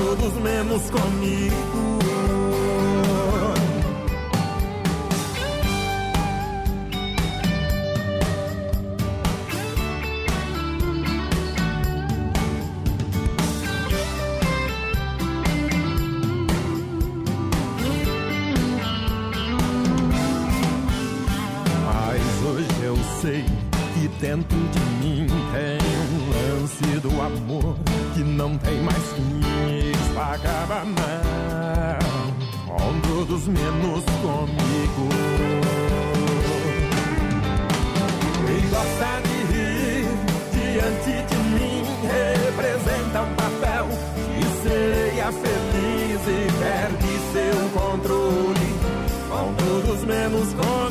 Todos menos comigo. Mas hoje eu sei que dentro de mim tem um lance do amor que não tem mais fim. Acaba não, com todos menos comigo. E gosta de rir diante de mim, representa um papel de sereia feliz e perde seu controle com todos menos comigo.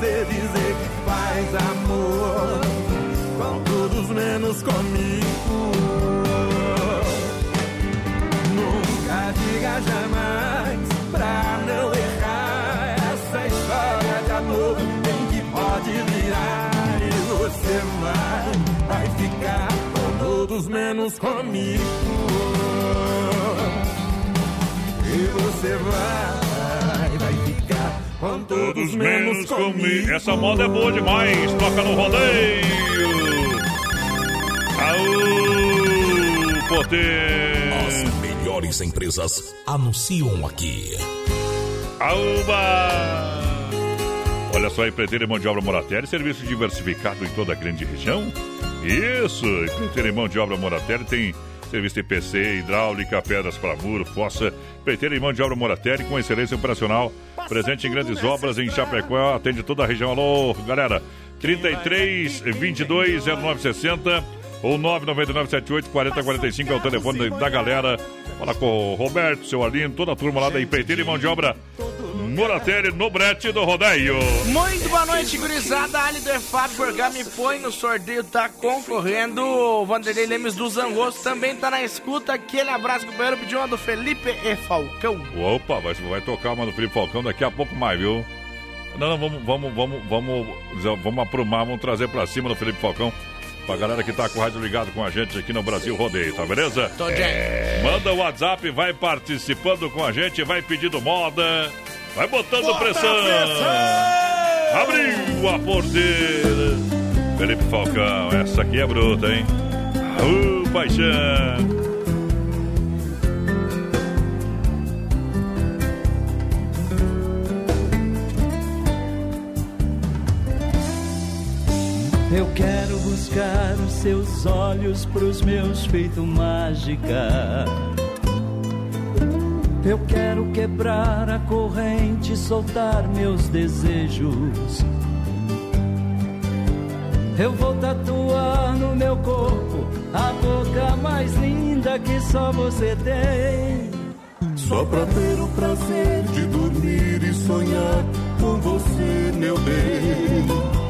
Prazer dizer que faz amor com todos menos comigo. Nunca diga jamais pra não errar essa história de amor em que pode virar e você vai, vai ficar com todos menos comigo. E você vai, com Todos menos comigo. Essa moda é boa demais. Toca no rodeio. Aú, poder. As melhores empresas anunciam aqui. Aúba! Olha só, empreiteiro e mão de obra Moratelli, serviço diversificado em toda a grande região. Isso, empreiteiro e mão de obra Moratelli tem serviço de PC, hidráulica, pedras para muro, fossa, empreiteiro e mão de obra Moratelli com excelência operacional, presente em grandes obras em Chapecó, atende toda a região. Alô, galera, 33 22 0960 ou 999784045 é o telefone da galera. Fala com o Roberto, seu Arlindo, toda a turma lá da empreiteira e mão de obra Moratelli no brete do rodeio. Muito boa noite, gurizada. Ali do EFAP Bergame põe no sorteio, tá concorrendo. O Vanderlei Lemes do Zangosto também tá na escuta. Aquele abraço, companheiro. Pediu uma do Felipe e Falcão. Opa, vai, vai tocar uma do Felipe Falcão daqui a pouco mais, viu? Não, não, vamos, vamos, vamos, vamos, vamos aprumar, vamos trazer pra cima do Felipe Falcão. Pra galera que tá com o rádio ligado com a gente aqui no Brasil Rodeio, tá beleza? Tô é. Manda o WhatsApp, vai participando com a gente, vai pedindo moda, vai botando Bota pressão. pressão. Abriu a porteira. Felipe Falcão, essa aqui é bruta, hein? Uh, paixão. Eu quero buscar os seus olhos pros meus feito mágica. Eu quero quebrar a corrente, soltar meus desejos. Eu vou tatuar no meu corpo a boca mais linda que só você tem. Só pra ter o prazer de dormir e sonhar com você, meu bem.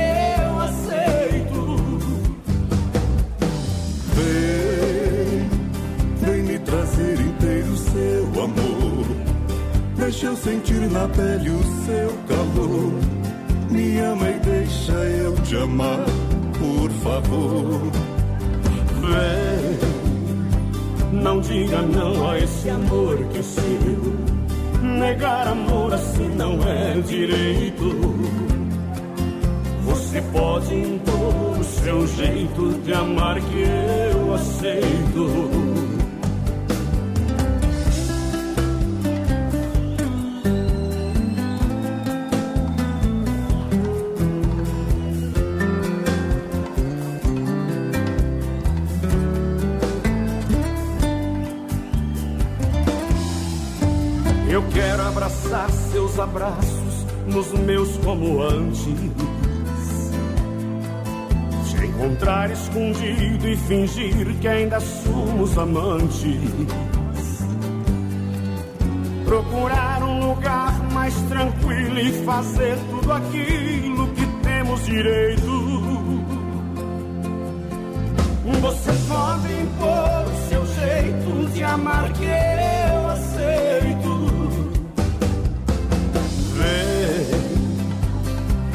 trazer inteiro seu amor. Deixa eu sentir na pele o seu calor. Me ama e deixa eu te amar, por favor. Vem, não diga não a esse amor que é seu. Negar amor assim não é direito. Você pode impor o seu jeito de amar que eu aceito. Nos meus como antes. Te encontrar escondido e fingir que ainda somos amantes. Procurar um lugar mais tranquilo e fazer tudo aquilo que temos direito. Você pode impor o seu jeito de amar que eu aceito.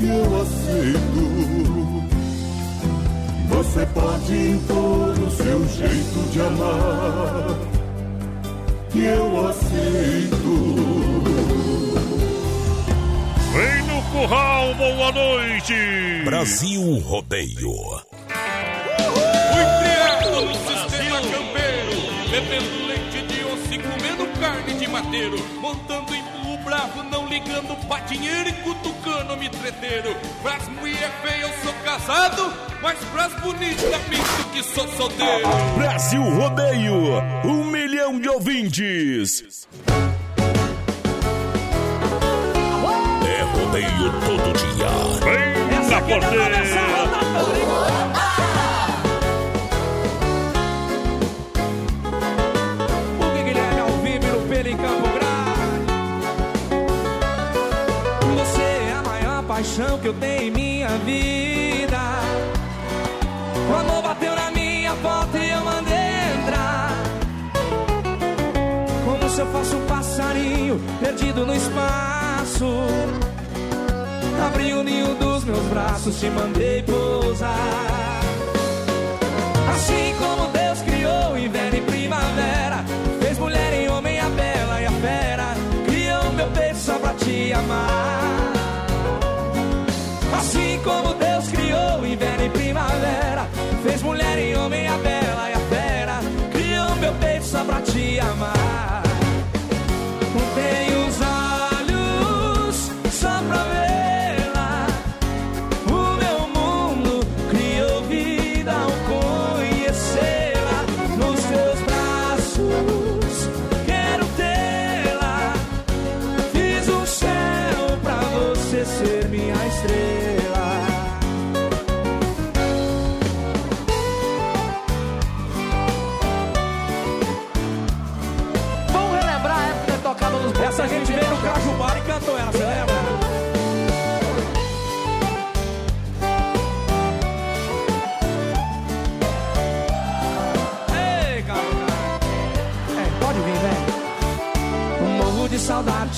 e eu aceito. Você pode impor o seu jeito de amar e eu aceito. Vem no curral, boa noite! Brasil Rodeio. Fui criado no sistema campeiro, bebendo leite de osso e comendo carne de mateiro, montando em bravo, não ligando pra dinheiro e cutucando me treteiro. Pras mulher feia eu sou casado, mas pras bonitas minto que sou solteiro. Brasil Rodeio, um milhão de ouvintes. É rodeio todo dia. Vem na porteira. Paixão que eu tenho em minha vida. O amor bateu na minha porta e eu mandei entrar. Como se eu fosse um passarinho perdido no espaço. Abri o ninho dos meus braços, te mandei pousar. Assim como Deus criou inverno e primavera, fez mulher em homem a bela e a fera, criou meu peito só pra te amar. Inverno e primavera, fez mulher em homem a bela e a fera, criou meu peito só pra te amar.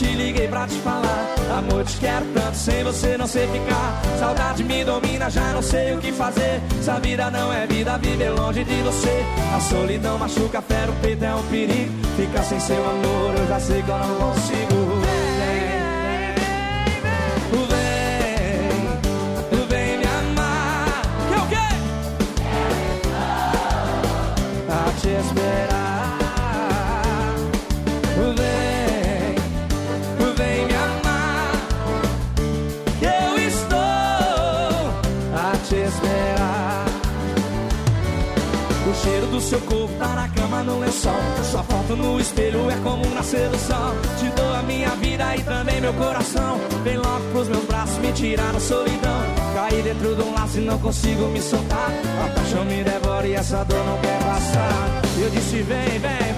Te liguei pra te falar. Amor, te quero tanto, sem você não sei ficar. Saudade me domina, já não sei o que fazer. Se a vida não é vida, viver longe de você. A solidão machuca, fera o peito, é um perigo. Ficar sem seu amor, eu já sei que eu não consigo. Na cama no lençol. Sua foto no espelho é como um nascer do sol. Te dou a minha vida e também meu coração. Vem logo pros meus braços me tirar da solidão. Caí dentro de um laço e não consigo me soltar. A paixão me devora e essa dor não quer passar. Eu disse: vem, vem.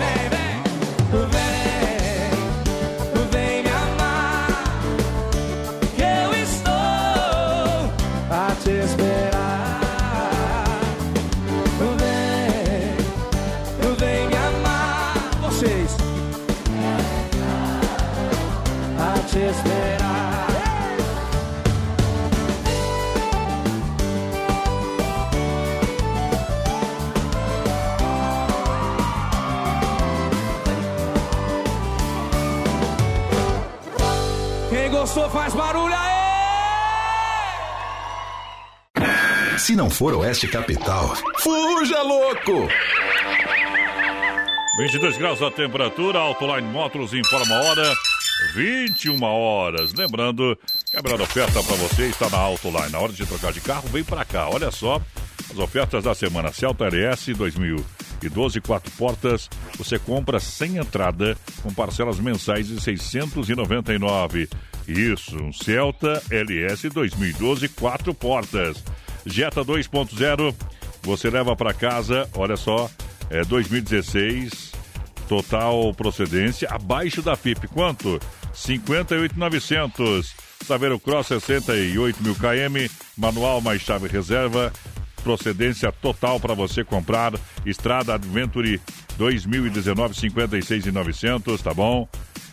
Gostou faz barulho aí! Se não for Oeste Capital, fuja louco! 22 graus a temperatura, Autoline Motors informa a hora, 21 horas. Lembrando que a melhor oferta para você está na Autoline. Na hora de trocar de carro, vem para cá. Olha só as ofertas da semana. Celta LS 2012, quatro portas. Você compra sem entrada, com parcelas mensais de 699. Isso, um Celta LS 2012, quatro portas. Jetta 2.0, você leva para casa, olha só, é 2016, total procedência abaixo da FIP. Quanto? 58,900. Saveiro Cross 68 mil km, manual mais chave reserva, procedência total para você comprar. Estrada Adventure 2019 56,900, tá bom?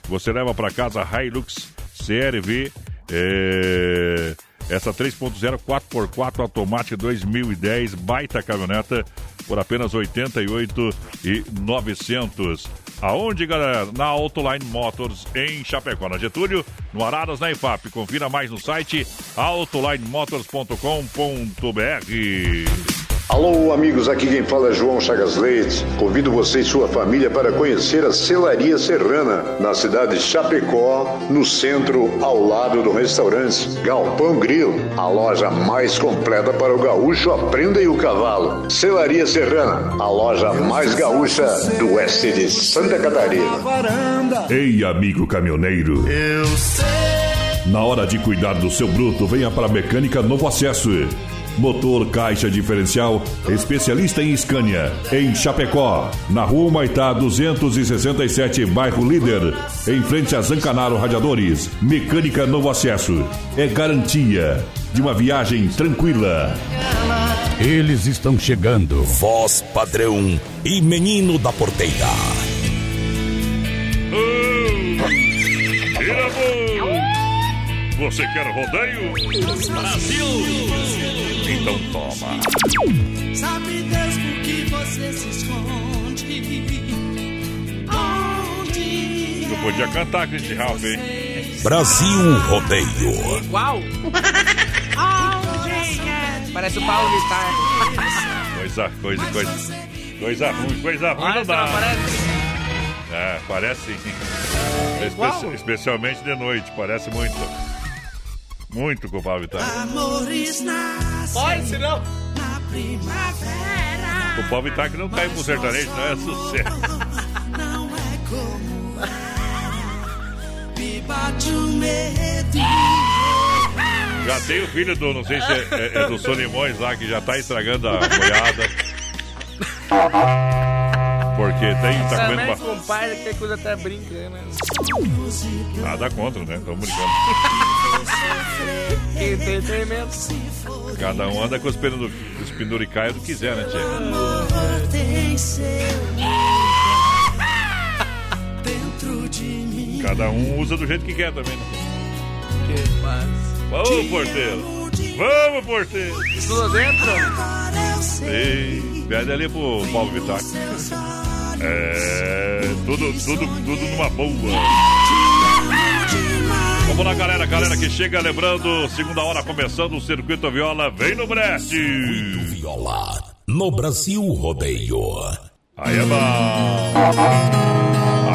Você leva para casa Hilux CRV é... Essa 3.0 4x4 automática 2010, baita caminhoneta por apenas 88,900. Aonde, galera? Na Autoline Motors em Chapecó, na Getúlio, no Araras, na IFAP. Confira mais no site autolinemotors.com.br. Alô, amigos, aqui quem fala é João Chagas Leite. Convido você e sua família para conhecer a Celaria Serrana, na cidade de Chapecó, no centro, ao lado do restaurante Galpão Grill, a loja mais completa para o gaúcho, a prenda e o cavalo. Celaria Serrana, a loja mais gaúcha do oeste de Santa Catarina. Ei, amigo caminhoneiro. Eu sei. Na hora de cuidar do seu bruto, venha para a Mecânica Novo Acesso. Motor caixa diferencial, especialista em Scania, em Chapecó, na Rua Maitá 267, bairro Líder, em frente a Zancanaro Radiadores. Mecânica Novo Acesso. É garantia de uma viagem tranquila. Eles estão chegando. Voz padrão e menino da porteira. Tira a Você quer rodeio? Brasil! Então toma. Sabe Deus por que você se esconde? Onde Eu podia cantar Christy Ralph, hein? Brasil Rodeio. Igual. Parece o Paulo Vittar. Coisa, coisa, coisa. Coisa ruim, coisa ruim não dá. É, parece sim. Espe- especialmente de noite, parece muito. Muito com o Paulo Vittar. amores nascem Pode, senão. na primavera. O Paulo Vittar que não caiu pro sertanejo, não é sucesso. Não é como me bate um medo. Já tem o filho do, não sei se é, é- é do Solimões lá, que já tá estragando a boiada. Porque tem, tá comendo ba- com pai, que coisa até brinca, né? Nada contra, né? Estamos brincando. Mesmo. Cada um anda com os, pendu, os penduricaios do que quiser, né, Tchê? Mim. Cada um usa do jeito que quer também, né? Que paz. Vamos, porteiro! Vamos, porteiro! Tudo dentro? Ei, pede ali pro Paulo Vittar. É. Tudo, tudo, tudo numa boa. Vamos lá, galera. Galera que chega, lembrando, segunda hora começando o Circuito Viola. Vem no Brest! Viola. No Brasil Rodeio. Aí é bom.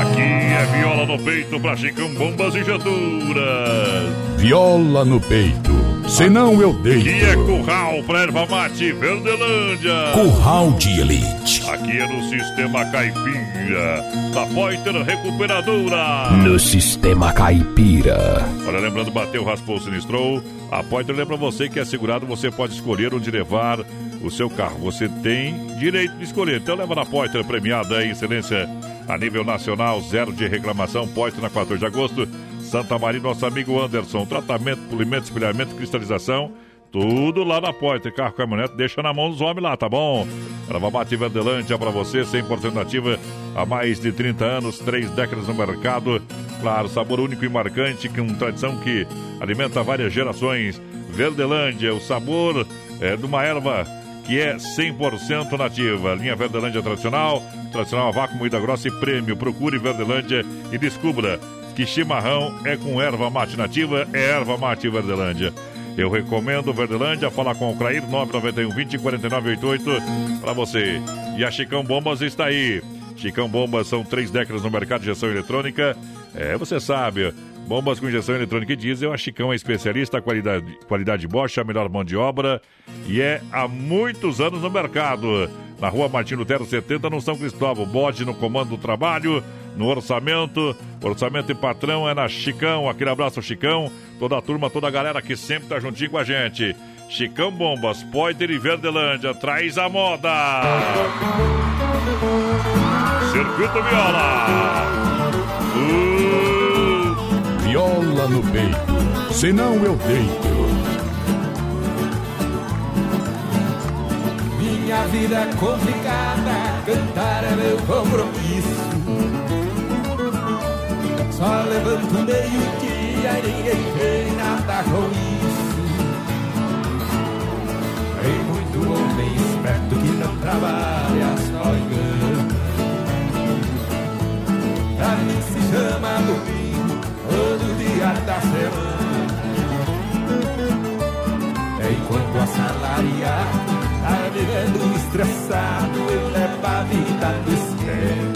Aqui é viola no peito pra Chicão Bombas e Jaturas. Viola no peito. Senão eu deito. Aqui é curral pra erva mate Verdelândia. Curral de Elite. Aqui é no Sistema Caipira. Da Poiter Recuperadora. No sistema caipira. Olha, lembrando, bateu, raspou, sinistrou. A Poiter lembra você que é segurado, você pode escolher onde levar o seu carro. Você tem direito de escolher. Então leva na Poiter, premiada em excelência a nível nacional, zero de reclamação. Poiter na 14 de agosto. Santa Maria, nosso amigo Anderson. Tratamento, polimento, espelhamento, cristalização. Tudo lá na Poiter. Carro, caminhonete, deixa na mão dos homens lá, tá bom? Erva Mate Verdelândia pra você, 100% ativa há mais de 30 anos, três décadas no mercado. Claro, sabor único e marcante, com tradição que alimenta várias gerações. Verdelândia, o sabor é de uma erva que é 100% nativa. Linha Verdelândia tradicional, tradicional a vácuo, moída grossa e prêmio. Procure Verdelândia e descubra que chimarrão é com erva mate nativa, é erva mate Verdelândia. Eu recomendo Verdelândia, fala com o Clair 991 20 4988 para você. E a Chicão Bombas está aí. Chicão Bombas são três décadas no mercado de injeção eletrônica. É, você sabe, bombas com injeção eletrônica e diesel. A Chicão é especialista, qualidade, qualidade Bosch, a melhor mão de obra. E é há muitos anos no mercado. Na rua Martin Lutero 70, no São Cristóvão. Bode no comando do trabalho, no orçamento. Orçamento e patrão é na Chicão. Aquele abraço, Chicão. Toda a turma, toda a galera que sempre tá juntinho com a gente. Chicão Bombas, Poiter e Verdelândia, traz a moda. Circuito Viola. Uh, Viola no peito. Senão eu deito. Minha vida é complicada, cantar é meu compromisso. Só levanto meio-dia e ninguém tem nada com isso. Tem muito homem esperto que não trabalha, só engana. Pra mim se chama domingo, todo dia da semana. Enquanto assalariado tá vivendo estressado, eu levo a vida do esquema.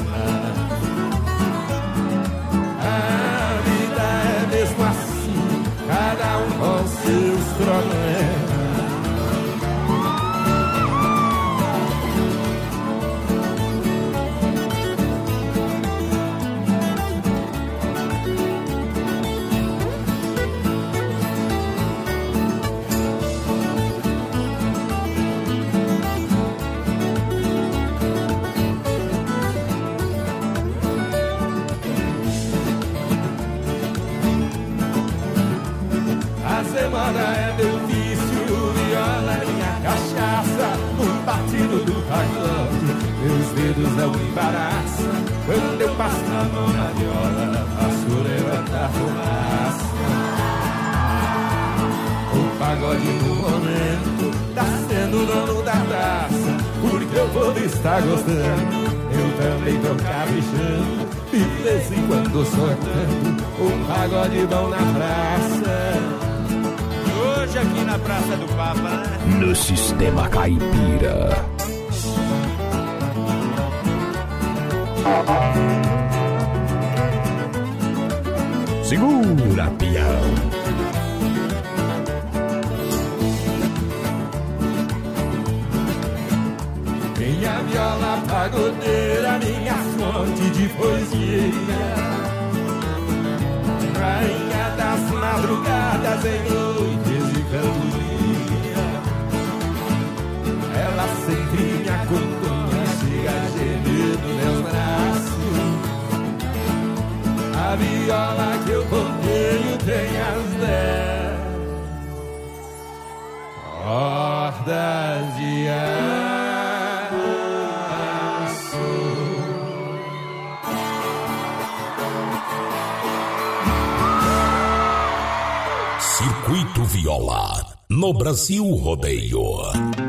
Seus dedos não embaraçam. Quando eu passo a mão na viola, faço levantar fumaça. O pagode no momento tá sendo dono da taça, porque eu vou estar gostando. Eu também tô caprichando, de vez em quando soltando um pagode bom na praça. Hoje aqui na Praça do Papa, né? No Sistema Caipira. Segura, peão. Minha viola pagodeira, minha fonte de poesia. Rainha das madrugadas em noites de cantoria. Ela sempre me acompanha, braços. A viola que eu ponteio tem as dez cordas de aço. Circuito Viola. No Brasil Rodeio.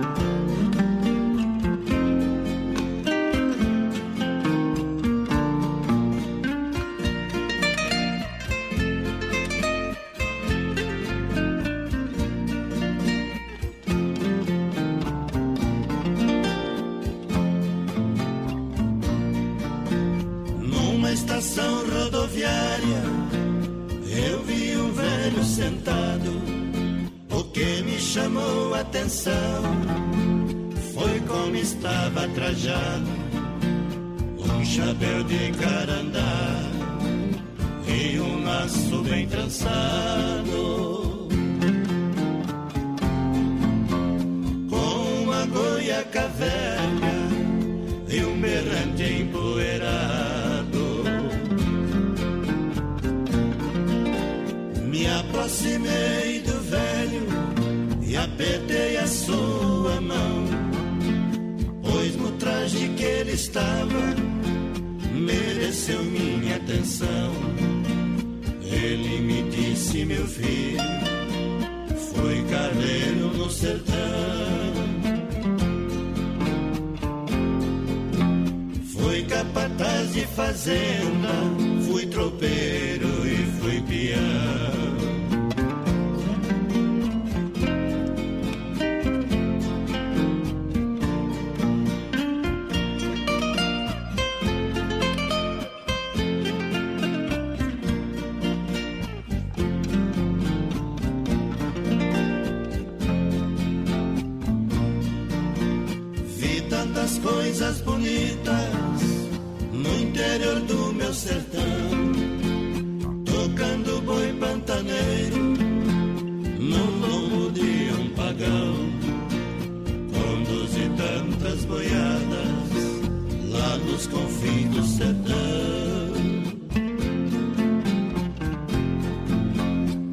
Estava tantas coisas bonitas no interior do meu sertão, tocando boi pantaneiro no lombo de um pagão. Conduzi tantas boiadas lá nos confins do sertão.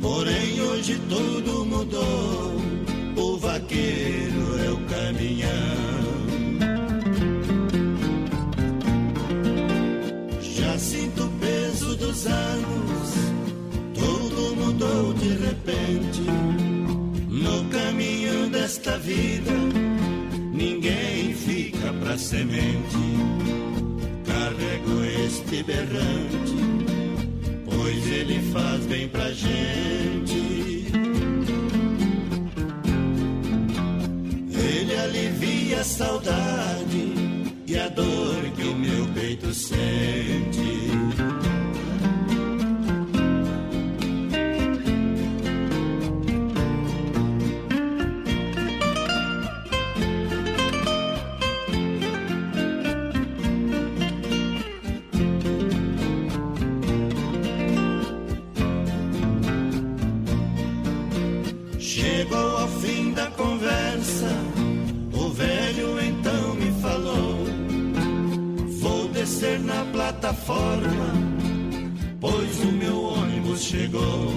Porém hoje tudo mudou, o vaqueiro dos anos, tudo mudou de repente. No caminho desta vida, ninguém fica pra semente. Carrego este berrante, pois ele faz bem pra gente. Ele alivia saudade e a dor que o meu peito sente. Plataforma, pois o meu ônibus chegou.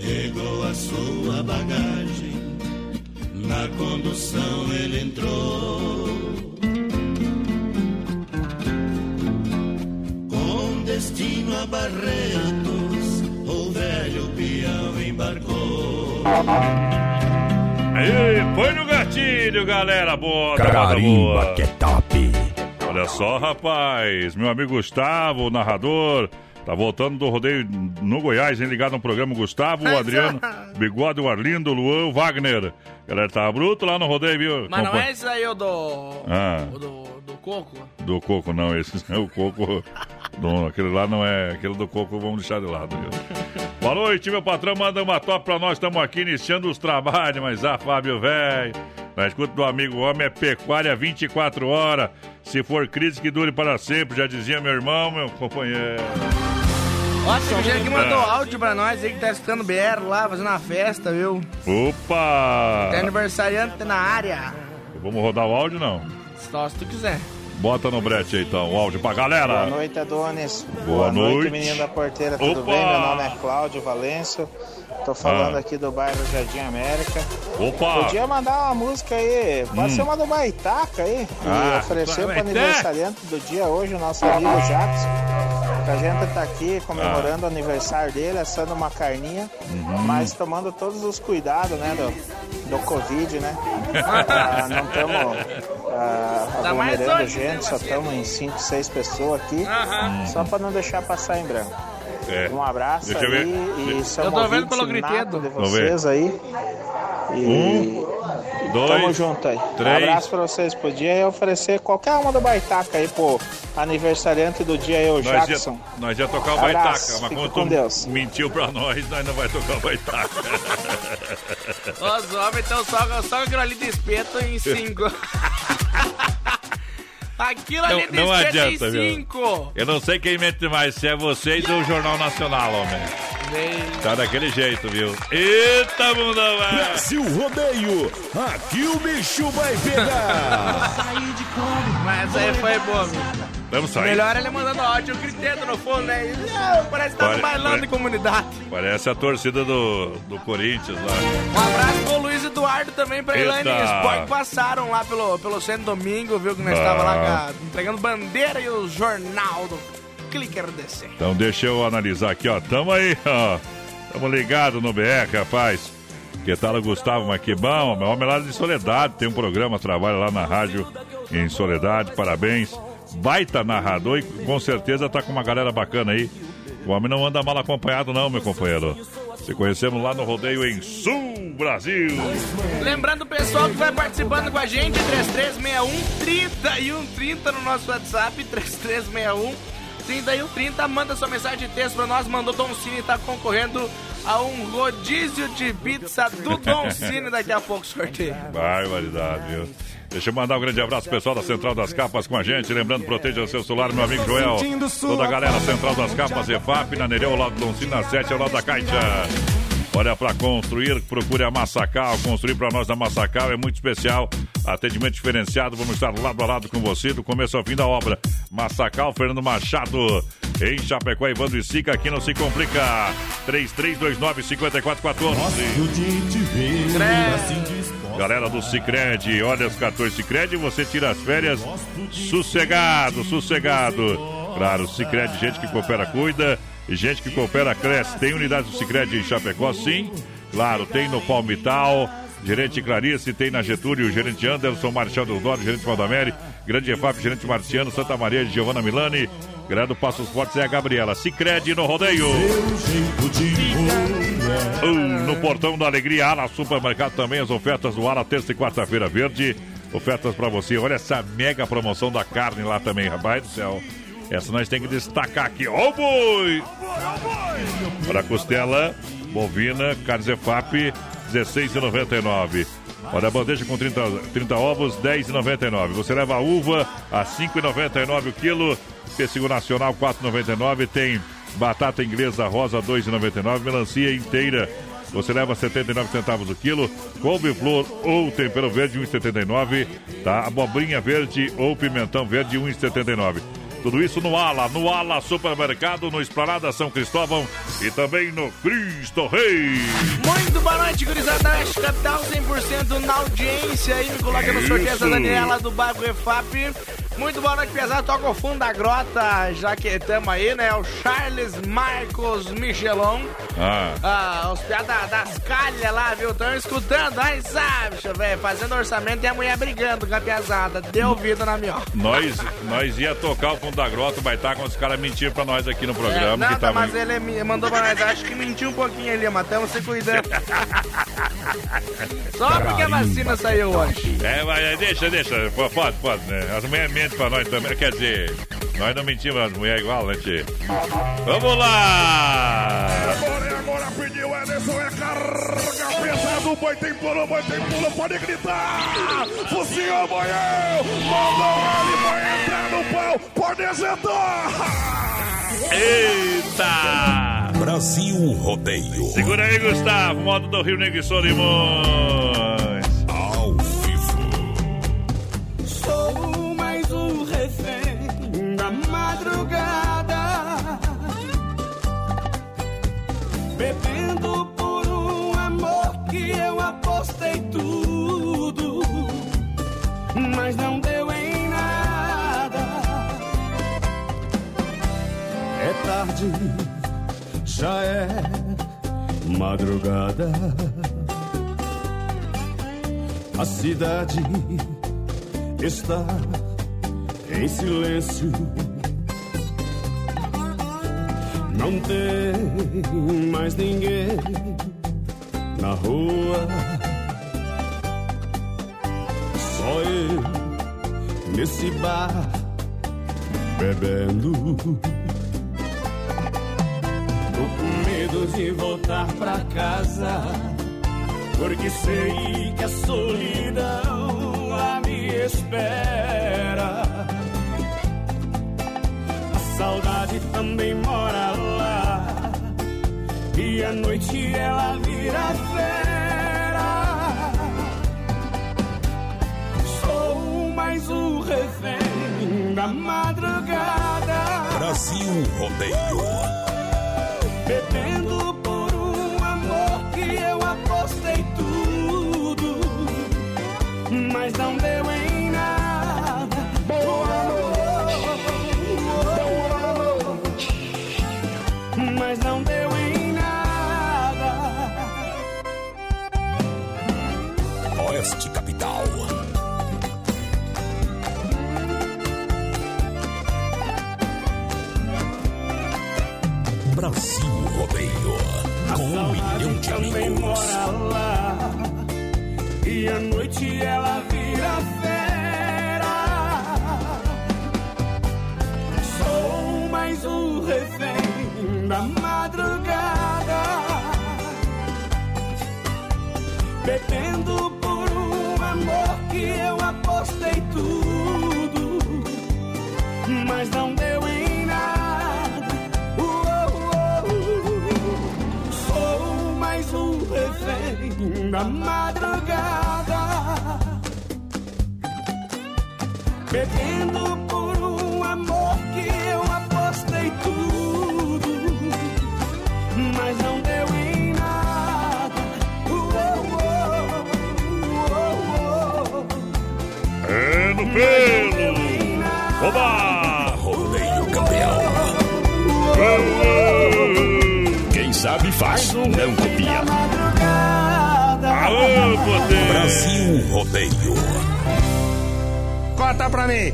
Pegou a sua bagagem, na condução ele entrou. Com destino a Barretos, o velho peão embarcou. Aí, põe no gatilho, galera. Boa, Carimba que top. Olha só, rapaz. Meu amigo Gustavo, narrador. Tá voltando do rodeio no Goiás, hein? Ligado no programa Gustavo, o Adriano, Bigode, o Arlindo, o Luan, o Wagner. Galera, tá bruto lá no rodeio, viu? Mas não Compa- é esse aí o do. Ah. O do, do coco? Do coco, não. Esse é o coco. Do- aquele lá não é. Aquele do coco vamos deixar de lado, viu? Boa noite, meu patrão. Manda uma top pra nós. Estamos aqui iniciando os trabalhos, mas ah, Fábio, velho. Na escuta do amigo homem é pecuária 24 horas. Se for crise que dure para sempre, já dizia meu irmão, meu companheiro. Ó, tem gente que mandou Ah. áudio pra nós aí que tá escutando BR lá, fazendo uma festa, viu? Opa! Tem aniversariante na área. Vamos rodar o áudio, não? Só se tu quiser. Bota no brete aí, então, o áudio pra galera. Boa noite, Adonis. Boa noite. menino da porteira, tudo Opa! bem? Meu nome é Cláudio Valêncio. Tô falando Ah. aqui do bairro Jardim América. Opa! Podia mandar uma música aí, pode Hum. ser uma do Baitaca aí. Ah, e oferecer pro Baitaca. aniversariante do dia hoje, o nosso amigo Jackson. Que a gente tá aqui Ah. comemorando o aniversário dele, assando uma carninha, Uhum. mas tomando todos os cuidados, né, do, do Covid, né? Ah, não estamos Tá mais aglomerando hoje, gente, só estamos em 5, 6 pessoas aqui, Aham. só para não deixar passar em branco. É. Um abraço Deixa eu aí ver. e são Eu tô vendo pelo gritedo. de vocês aí. E Um, dois, tamo junto aí. três. Um abraço pra vocês. Podia oferecer qualquer uma do Baitaca aí pro aniversariante do dia aí, o Nós ia, Jackson. nós ia tocar o Abraço, baitaca, mas quando com tu Deus. mentiu pra nós, nós não vai tocar o baitaca. Os homens estão só, só aquilo ali de espeto em cinco. Aquilo ali Não, não espeto adianta, em viu? cinco. Eu não sei quem mente mais, se é vocês ou o Jornal Nacional, homem. Tá daquele jeito, viu? Eita, bundão, velho! Brasil Rodeio, aqui o bicho vai pegar. Mas aí foi boa, meu. Vamos sair. Melhor ele mandando áudio gritando no fundo, né? E, "Não, Parece que tá Pare- no bailando pare- de comunidade. Parece a torcida do, do Corinthians lá. Um abraço pro Luiz Eduardo também, pra. Elaine e passaram lá pelo, pelo centro domingo, viu? Que nós Ah. estávamos lá com a- entregando bandeira e o jornal do Clicker DC. Então deixa eu analisar aqui, ó. Tamo aí, ó. Tamo ligado no BR, rapaz. Que tal o Gustavo? Meu homem lá de Soledade. Tem um programa, trabalha lá na rádio em Soledade. Parabéns. Baita narrador e com certeza tá com uma galera bacana aí. O homem não anda mal acompanhado, não, meu companheiro. Se conhecemos lá no rodeio em Sul Brasil. Lembrando o pessoal que vai participando com a gente, 3361 3130 no nosso WhatsApp, 3361 3130, manda sua mensagem de texto pra nós, mandou Don Cine tá concorrendo a um rodízio de pizza do Don Cine daqui a pouco sorteio. Barbaridade, viu? Deixa eu mandar um grande abraço pro pessoal da Central das Capas com a gente. Lembrando, proteja seu celular, meu amigo Joel. Toda a galera Central das Capas, EFAP, na Nereu, ao lado do Doncini, na 7, ao lado da Caixa. Olha, para construir, procure a Massacal. Construir para nós da Massacal é muito especial. Atendimento diferenciado. Vamos estar lado a lado com você do começo ao fim da obra. Massacal, Fernando Machado. Em Chapecó, Evandro e Sica. Aqui não se complica. 3329-5414. Galera do Cicred, olha os cartões Cicred, você tira as férias sossegado, sossegado. Claro, Cicred, gente que coopera, cuida, gente que coopera, cresce. Tem unidade do Cicred em Chapecó, sim. Claro, tem no Palmital, gerente Clarice, tem na Getúlio, gerente Anderson, Marchal do gerente Valdamere, grande EFAP, gerente Marciano, Santa Maria de Giovanna Milani. Do Passos Fortes é a Gabriela. Cicred no rodeio. Uh, no Portão da Alegria, Ala Supermercado também, as ofertas do Ala, terça e quarta-feira verde. ofertas para você. Olha essa mega promoção da carne lá também, rapaz do céu. Essa nós tem que destacar aqui. Ó o boi! Para costela bovina, carne Zefap, 16,99. Olha a bandeja com 30, 30 ovos, 10,99. Você leva a uva a 5,99 o quilo. Pêssego nacional, 4,99. Tem batata inglesa rosa, 2,99. Melancia inteira, você leva 79 centavos o quilo. Couve-flor ou tempero verde, 1,79. Tá? Abobrinha verde ou pimentão verde, 1,79. Tudo isso no Ala, no Ala Supermercado, no Esplanada São Cristóvão e também no Cristo Rei. Muito boa noite, gurizada. Oeste Capital 100% na audiência aí. Me coloca no sorteio essa Daniela do bairro Refap. Muito boa noite, pesado. Toca o fundo da grota, já que estamos aí, né? O Charles Marcos Michelon. Ah. Ah, os piadas das calhas lá, viu? Estão escutando, aí sabe, velho. Fazendo orçamento e a mulher brigando com a piazada. Deu ouvido na minha. Nós, nós ia tocar o fundo da grota, vai estar com os caras mentindo pra nós aqui no programa. É, nada, que tava... mas ele mandou pra nós. Acho que mentiu um pouquinho ali, mas estamos se cuidando. Só porque a vacina saiu hoje. É, mas deixa, deixa. Pode, pode, né? As mulheres mentem pra nós também. Quer dizer, nós não mentimos as mulheres igual, né, tchê? Vamos lá! Agora, agora pediu Ederson, é carga pesado, boi tem pulo, boi tem pulo, pode gritar! Focinho, boião! Mandou ele, vai entrar no pau, pode exetar! Eita! Brasil Rodeio. Segura aí, Gustavo, modo do Rio Negro e Solimões. Madrugada, bebendo por um amor que eu apostei tudo, mas não deu em nada. É tarde, já é madrugada. A cidade está em silêncio. Não tem mais ninguém na rua. Só eu nesse bar bebendo. Tô com medo de voltar pra casa. Porque sei que a solidão lá me espera. Saudade também mora lá. E à noite ela vira fera. Sou mais um refém da madrugada. Brasil Rodeio. Bebendo milhão Bebendo por um amor que eu apostei tudo. Mas não deu em nada. Uou, uou, uou. É no pelo! Oba! Rodeio campeão. Quem sabe faz, não copia. Alô, poder! Brasil Rodeio. Corta pra mim.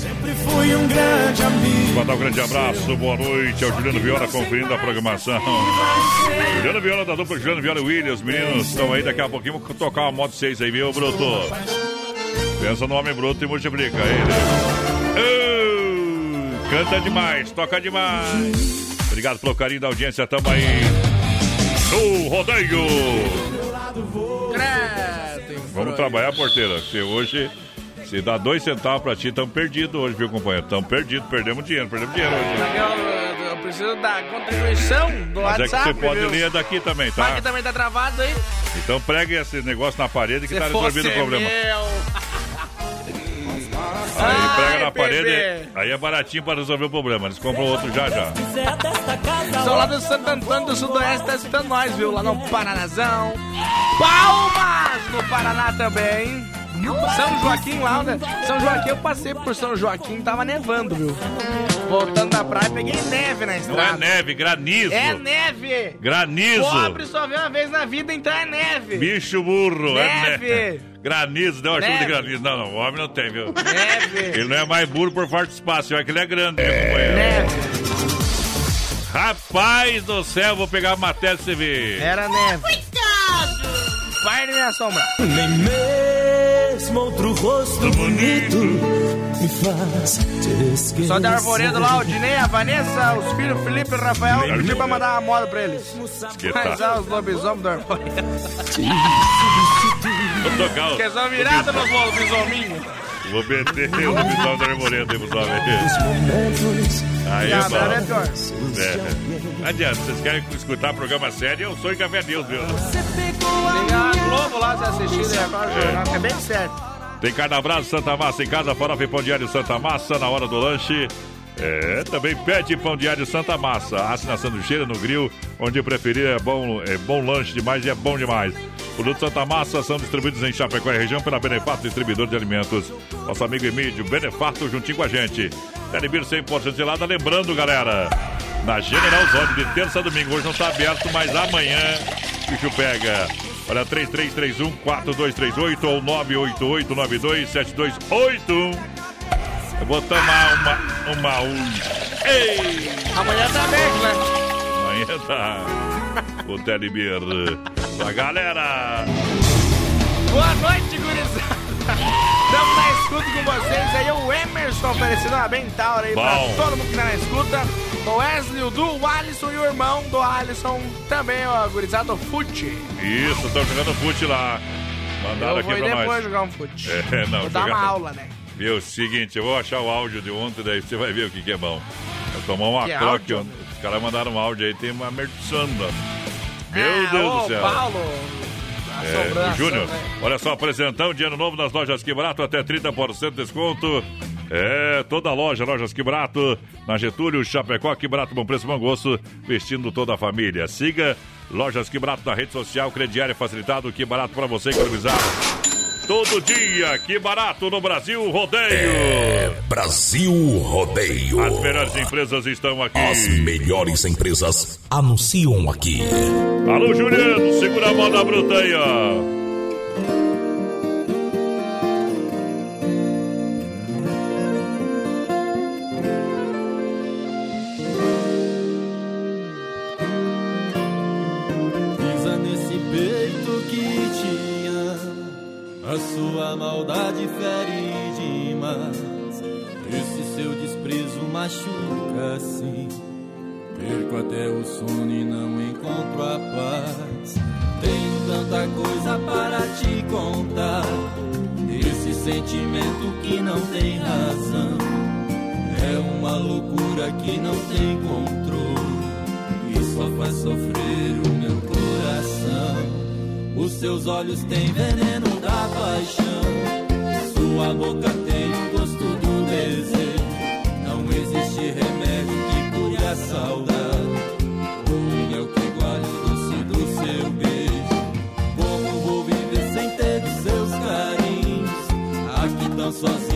Sempre fui um grande amigo. Mandar um grande abraço, boa noite ao Juliano Viola conferindo a programação. Juliano Viola da dupla Juliano Viola e Williams, meninos estão aí daqui a pouquinho. Vou tocar uma moto 6 aí, viu, Bruto? Pensa no homem bruto e multiplica ele. Oh, canta demais, toca demais. Obrigado pelo carinho da audiência, tamo aí no rodeio. Vamos trabalhar, porteira, que hoje se dá dois centavos pra ti, estamos perdidos hoje, viu, companheiro? Estamos perdidos, perdemos dinheiro, perdemos dinheiro hoje. Eu, eu preciso da contribuição do Mas WhatsApp. é que você pode viu? ler daqui também, Mas tá? que também tá travado aí. Então pregue esse negócio na parede que Se tá resolvendo o problema. Aí prega na Ai, parede, bebê. aí é baratinho pra resolver o problema. Eles compram outro já já. Sou lá do Santo Antônio do Sudoeste, tá escutando nós, viu? Lá no Paranazão. Palmas no Paraná também. São Joaquim lá, né? São Joaquim, eu passei por São Joaquim, tava nevando, viu? Voltando da praia, peguei neve na Não é estrada. neve, granizo. É neve! Granizo. Pobre só vê uma vez na vida, então é neve. Bicho burro. É Neve. neve. Granizo, deu uma chuva de Neve. granizo. Não, não, o homem não tem, viu? Neve. Ele não é mais burro por forte espaço, é que ele é grande, viu, companheiro? Neve. Rapaz do céu, vou pegar a matéria pra você ver. Era neve. Cuidado! Vai me assombrar. Nem mesmo outro rosto bonito me faz te esquecer. Só da Arvoredo lá, o Dinei, a Vanessa, os filhos Felipe e Rafael, eu pedi pra mandar uma moda pra eles. Que. Mas ah, os lobisomens do Arvoredo. Vou tocar o... Porque são virados nos lobisominhos. Vou meter o lobisomem da arvoredo aí pros homens. Aí é bom. é pior. É. Não adianta, vocês querem escutar programa sério, eu sou em Café Deus, viu? Tem a Globo lá, você assistindo aí agora, o jornal, que é bem sério. Tem Carnaval Santa Massa em casa, farofa e pão diário Santa Massa na hora do lanche. É, também pede pão diário Santa Massa. Asse na sanduicheira, no grill, onde preferir é bom, é bom lanche demais e é bom demais. Produtos Santa Massa são distribuídos em Chapecó e região pela Benefato Distribuidor de Alimentos. Nosso amigo Emílio, Benefato, juntinho com a gente. Telebir 100% gelada. Lembrando, galera, na General Zone de terça a domingo. Hoje não está aberto, mas amanhã o bicho pega. Olha, 3331-4238 ou 988-92-7281. Eu vou tomar uma, uma hoje. Ei! Amanhã tá aberto, né? Amanhã tá. O Telebir. A galera. Boa noite, gurizada. Estamos na escuta com vocês aí, o Emerson oferecendo uma bem taura aí pra Bom. todo mundo que tá na escuta. O Wesley, o Du, o Alisson e o irmão do Alisson também, ó, gurizada, o Fute. Isso, estão jogando fute lá. Mandaram Eu aqui vou ir pra depois nós. jogar um fute. É, não, Vou dar jogar- uma aula, né? Viu, seguinte, eu vou achar o áudio de ontem, daí você vai ver o que, que é bom. Eu tomar uma Que croque ontem. Os caras mandaram um áudio aí, tem uma merçanda. Meu Ah, Deus ô, do céu. Paulo. É, o Júnior, né? olha só, apresentão de ano novo nas lojas Que Barato, até 30% de desconto. É, toda loja, lojas Que Barato, na Getúlio, Chapecó, Que Barato, bom preço, bom gosto, vestindo toda a família. Siga Lojas Que Barato na rede social, crediário facilitado, Que Barato para você economizar. Todo dia, Que Barato no Brasil, rodeio. É Brasil Rodeio. As melhores empresas estão aqui. As melhores empresas anunciam aqui. Alô, Juliano, segura a moda bruta aí, ó. A sua maldade fere demais. Esse seu desprezo machuca assim. Perco até o sono e não encontro a paz. Tenho tanta coisa para te contar. Esse sentimento que não tem razão. É uma loucura que não tem controle e só faz sofrer o. Os seus olhos têm veneno da paixão, sua boca tem o gosto do desejo. Não existe remédio que cure a saudade. O mel que iguale o doce do seu beijo. Como vou viver sem ter os seus carinhos? Aqui tão sozinho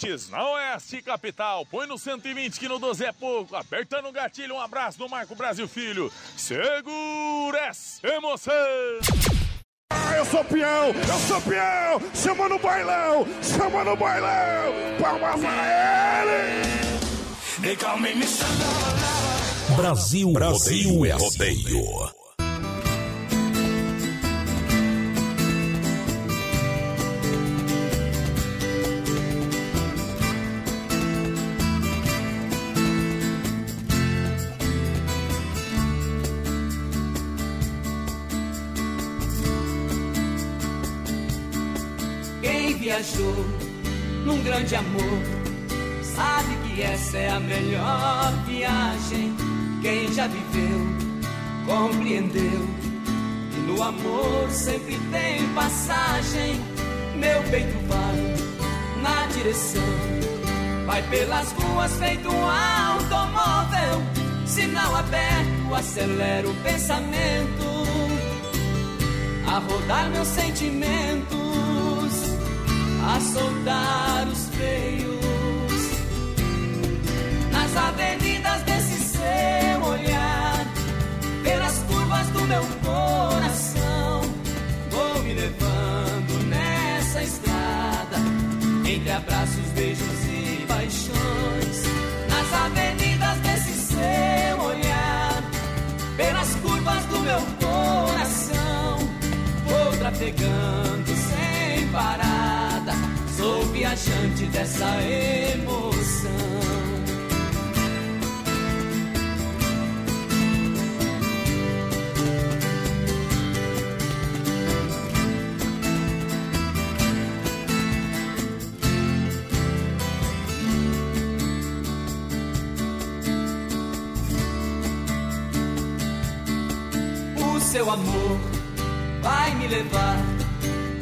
ouvintes na Oeste Capital. Põe no 120 que no 12 é pouco. Apertando o gatilho, um abraço do Marco Brasil Filho. Segura essa emoção! Ah, eu sou peão, eu sou peão, chama no bailão, chama no bailão, palmas a ele! They call me Mr. Brasil, Brasil Rodeio é é rodeio. Viajou num grande amor sabe que essa é a melhor viagem. Quem já viveu, compreendeu. E no amor sempre tem passagem. Meu peito vai na direção, vai pelas ruas feito um automóvel. Sinal aberto, acelera o pensamento a rodar meus sentimentos, a soltar os freios nas avenidas desse seu olhar, pelas curvas do meu coração. Vou me levando nessa estrada, entre abraços, beijos e paixões, viajante dessa emoção. O seu amor vai me levar.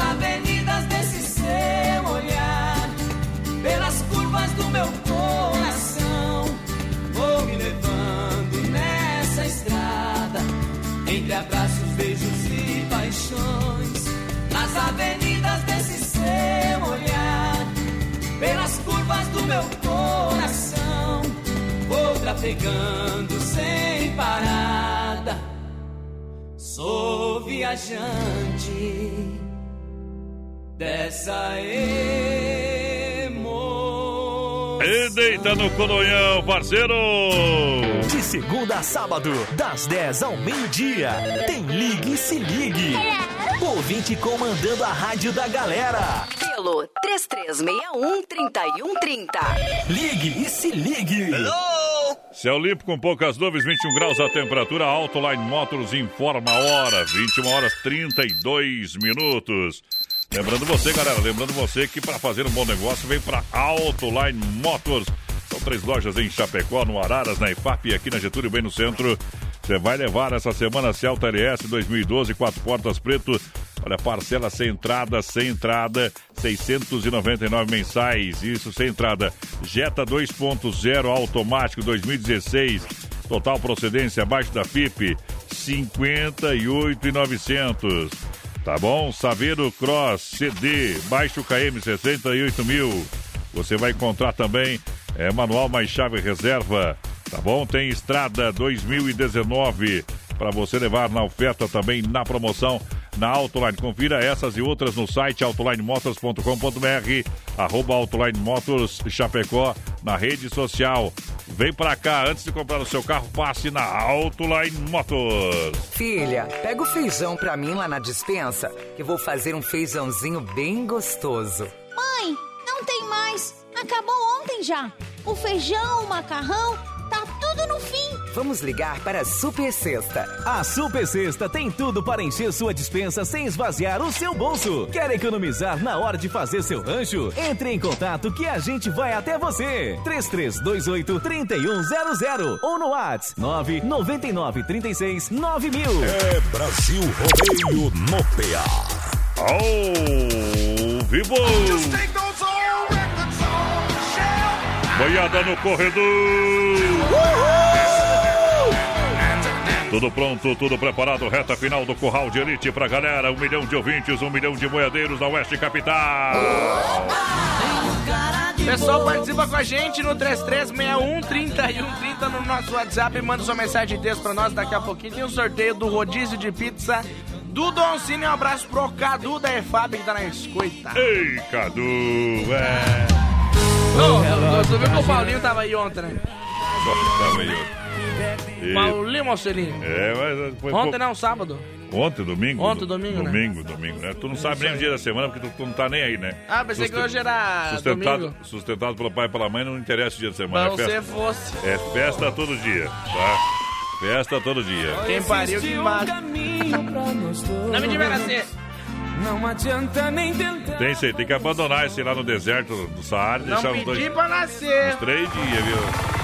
Avenidas desse seu olhar, pelas curvas do meu coração, vou me levando nessa estrada, entre abraços, beijos e paixões. Nas avenidas desse seu olhar, pelas curvas do meu coração, vou trafegando sem parada. Sou viajante dessa emoção. E deita no colonhão, parceiro! De segunda a sábado, das 10 ao meio-dia, tem Ligue e Se Ligue. Ouvinte comandando a rádio da galera. Pelo 3361-3130. Ligue e Se Ligue. Céu limpo com poucas nuvens, 21 graus a temperatura. Autoline Motors informa a hora, 21 horas 32 minutos. Lembrando você, galera, lembrando você que para fazer um bom negócio vem para Autoline Motors. São três lojas em Chapecó, no Araras, na IFAP e aqui na Getúlio, bem no centro. Você vai levar essa semana Celta LS 2012, quatro portas preto. Olha, parcela sem entrada, sem entrada, 699 mensais. Isso sem entrada. Jetta 2.0 automático 2016. Total procedência abaixo da FIP, 58,900. Tá bom? Saveiro Cross CD, baixo KM 68 mil. Você vai encontrar também é, manual mais chave reserva. Tá bom? Tem Estrada 2019 para você levar na oferta também na promoção na Autoline. Confira essas e outras no site autolinemotors.com.br, arroba Autoline Motors Chapecó na rede social. Vem pra cá, antes de comprar o seu carro, passe na Autoline Motors. Filha, pega o feijão pra mim lá na dispensa, que vou fazer um feijãozinho bem gostoso. Mãe, não tem mais. Acabou ontem já. O feijão, o macarrão, tá tudo no fim. Vamos ligar para a Super Sexta. A Super Sexta tem tudo para encher sua dispensa sem esvaziar o seu bolso. Quer economizar na hora de fazer seu rancho? Entre em contato que a gente vai até você. 3328 3100 ou no WhatsApp 999 36 9000. É Brasil Rodeio no PA. Ao vivo! Boiada no corredor! Tudo pronto, tudo preparado, reta final do Curral de Elite pra galera. Um milhão de ouvintes, um milhão de boiadeiros da Oeste Capital. Pessoal, participa com a gente no 3361 3130 no nosso WhatsApp. Manda sua mensagem de texto pra nós. Daqui a pouquinho tem um sorteio do rodízio de pizza do Doncini. Um abraço pro Cadu da EFAB que tá na escuta. Ei, Cadu, é. Ô, tu viu que o Paulinho tava aí ontem, né? Tava aí ontem. Paulinho Mocelinho. É, mas foi Ontem pouco- não, sábado. Ontem, domingo? Ontem, domingo, né? Domingo, domingo, né? Tu não sabe nem o dia da semana porque tu, tu não tá nem aí, né? Ah, pensei que hoje era sustentado, domingo. Sustentado pelo pai e pela mãe, não interessa o dia da semana. Mas é você festa, fosse. é festa todo dia, tá? Festa todo dia. Quem pariu que embaixo. Não me divera ser. Não adianta nem tentar. Tem, sei, tem que abandonar esse lá no deserto do Saara e Não deixar uns dois, pedi pra nascer. uns três dias, viu?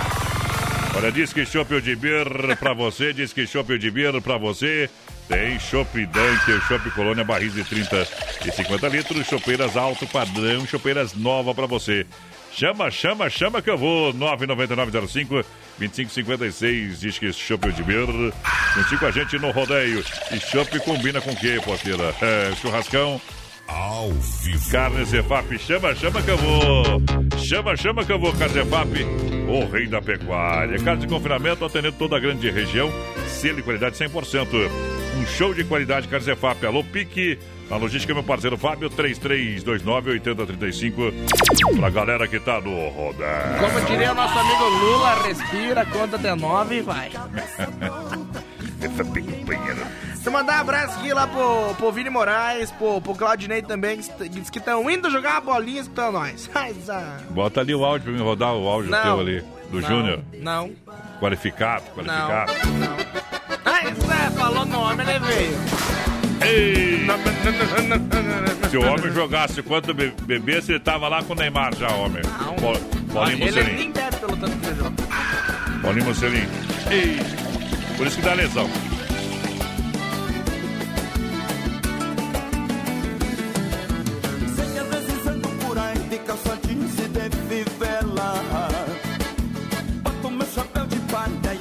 Olha, diz que chopp de bir pra você, diz que chopp de bir pra você. Tem chopp Dunker, chopp Colônia, barris de 30 e 50 litros, chopeiras alto padrão, chopeiras nova pra você. Chama, chama, chama que eu vou. 99905 2556. Diz que chopp de bir. Contigo com a gente no rodeio. E chopp combina com o quê, porteira? É, churrascão. Ao vivo. Carne Zefap, chama, chama que eu vou. Chama, chama que eu vou, Carne Zefap, o rei da pecuária. Casa de confinamento atendendo toda a grande região, selo e qualidade 100%. Um show de qualidade, Carne Zefap. Alô, Pique. Na logística, meu parceiro Fábio, 3329-8035. Pra galera que tá no rodar. Como diria o nosso amigo Lula, respira, conta até nove e vai. Essa companheira. Deixa eu mandar um abraço aqui lá pro, pro Vini Moraes, pro, pro Claudinei também, que diz que estão indo jogar uma bolinha escutando nós. Ah, Bota ali o áudio pra mim rodar o áudio Não. teu ali, do Não. Júnior. Não. Qualificado, qualificado. Ah, isso é, falou nome, ele veio. Ei! Se o homem jogasse quanto be- bebesse, ele tava lá com o Neymar já, homem. Bo- Bolinho ele Mocelinho. nem bebe pelo tanto que ele joga. Bolinho. Ei! Por isso que dá lesão.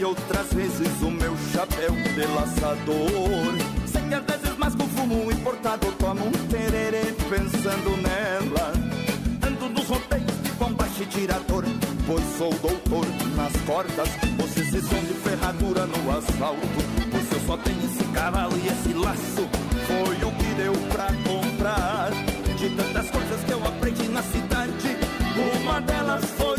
Outras vezes o meu chapéu de laçador Sei que às vezes mais com fumo importado tomo um tererê pensando nela. Ando nos roteiros de combate e tirador Pois sou doutor nas cordas. Vocês se de ferradura no asfalto Pois eu só tenho esse cavalo e esse laço. Foi o que deu pra comprar. De tantas coisas que eu aprendi na cidade Uma delas foi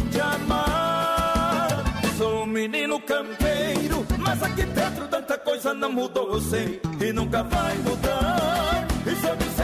menino campeiro Mas aqui dentro tanta coisa não mudou, eu sei E nunca vai mudar. E eu disser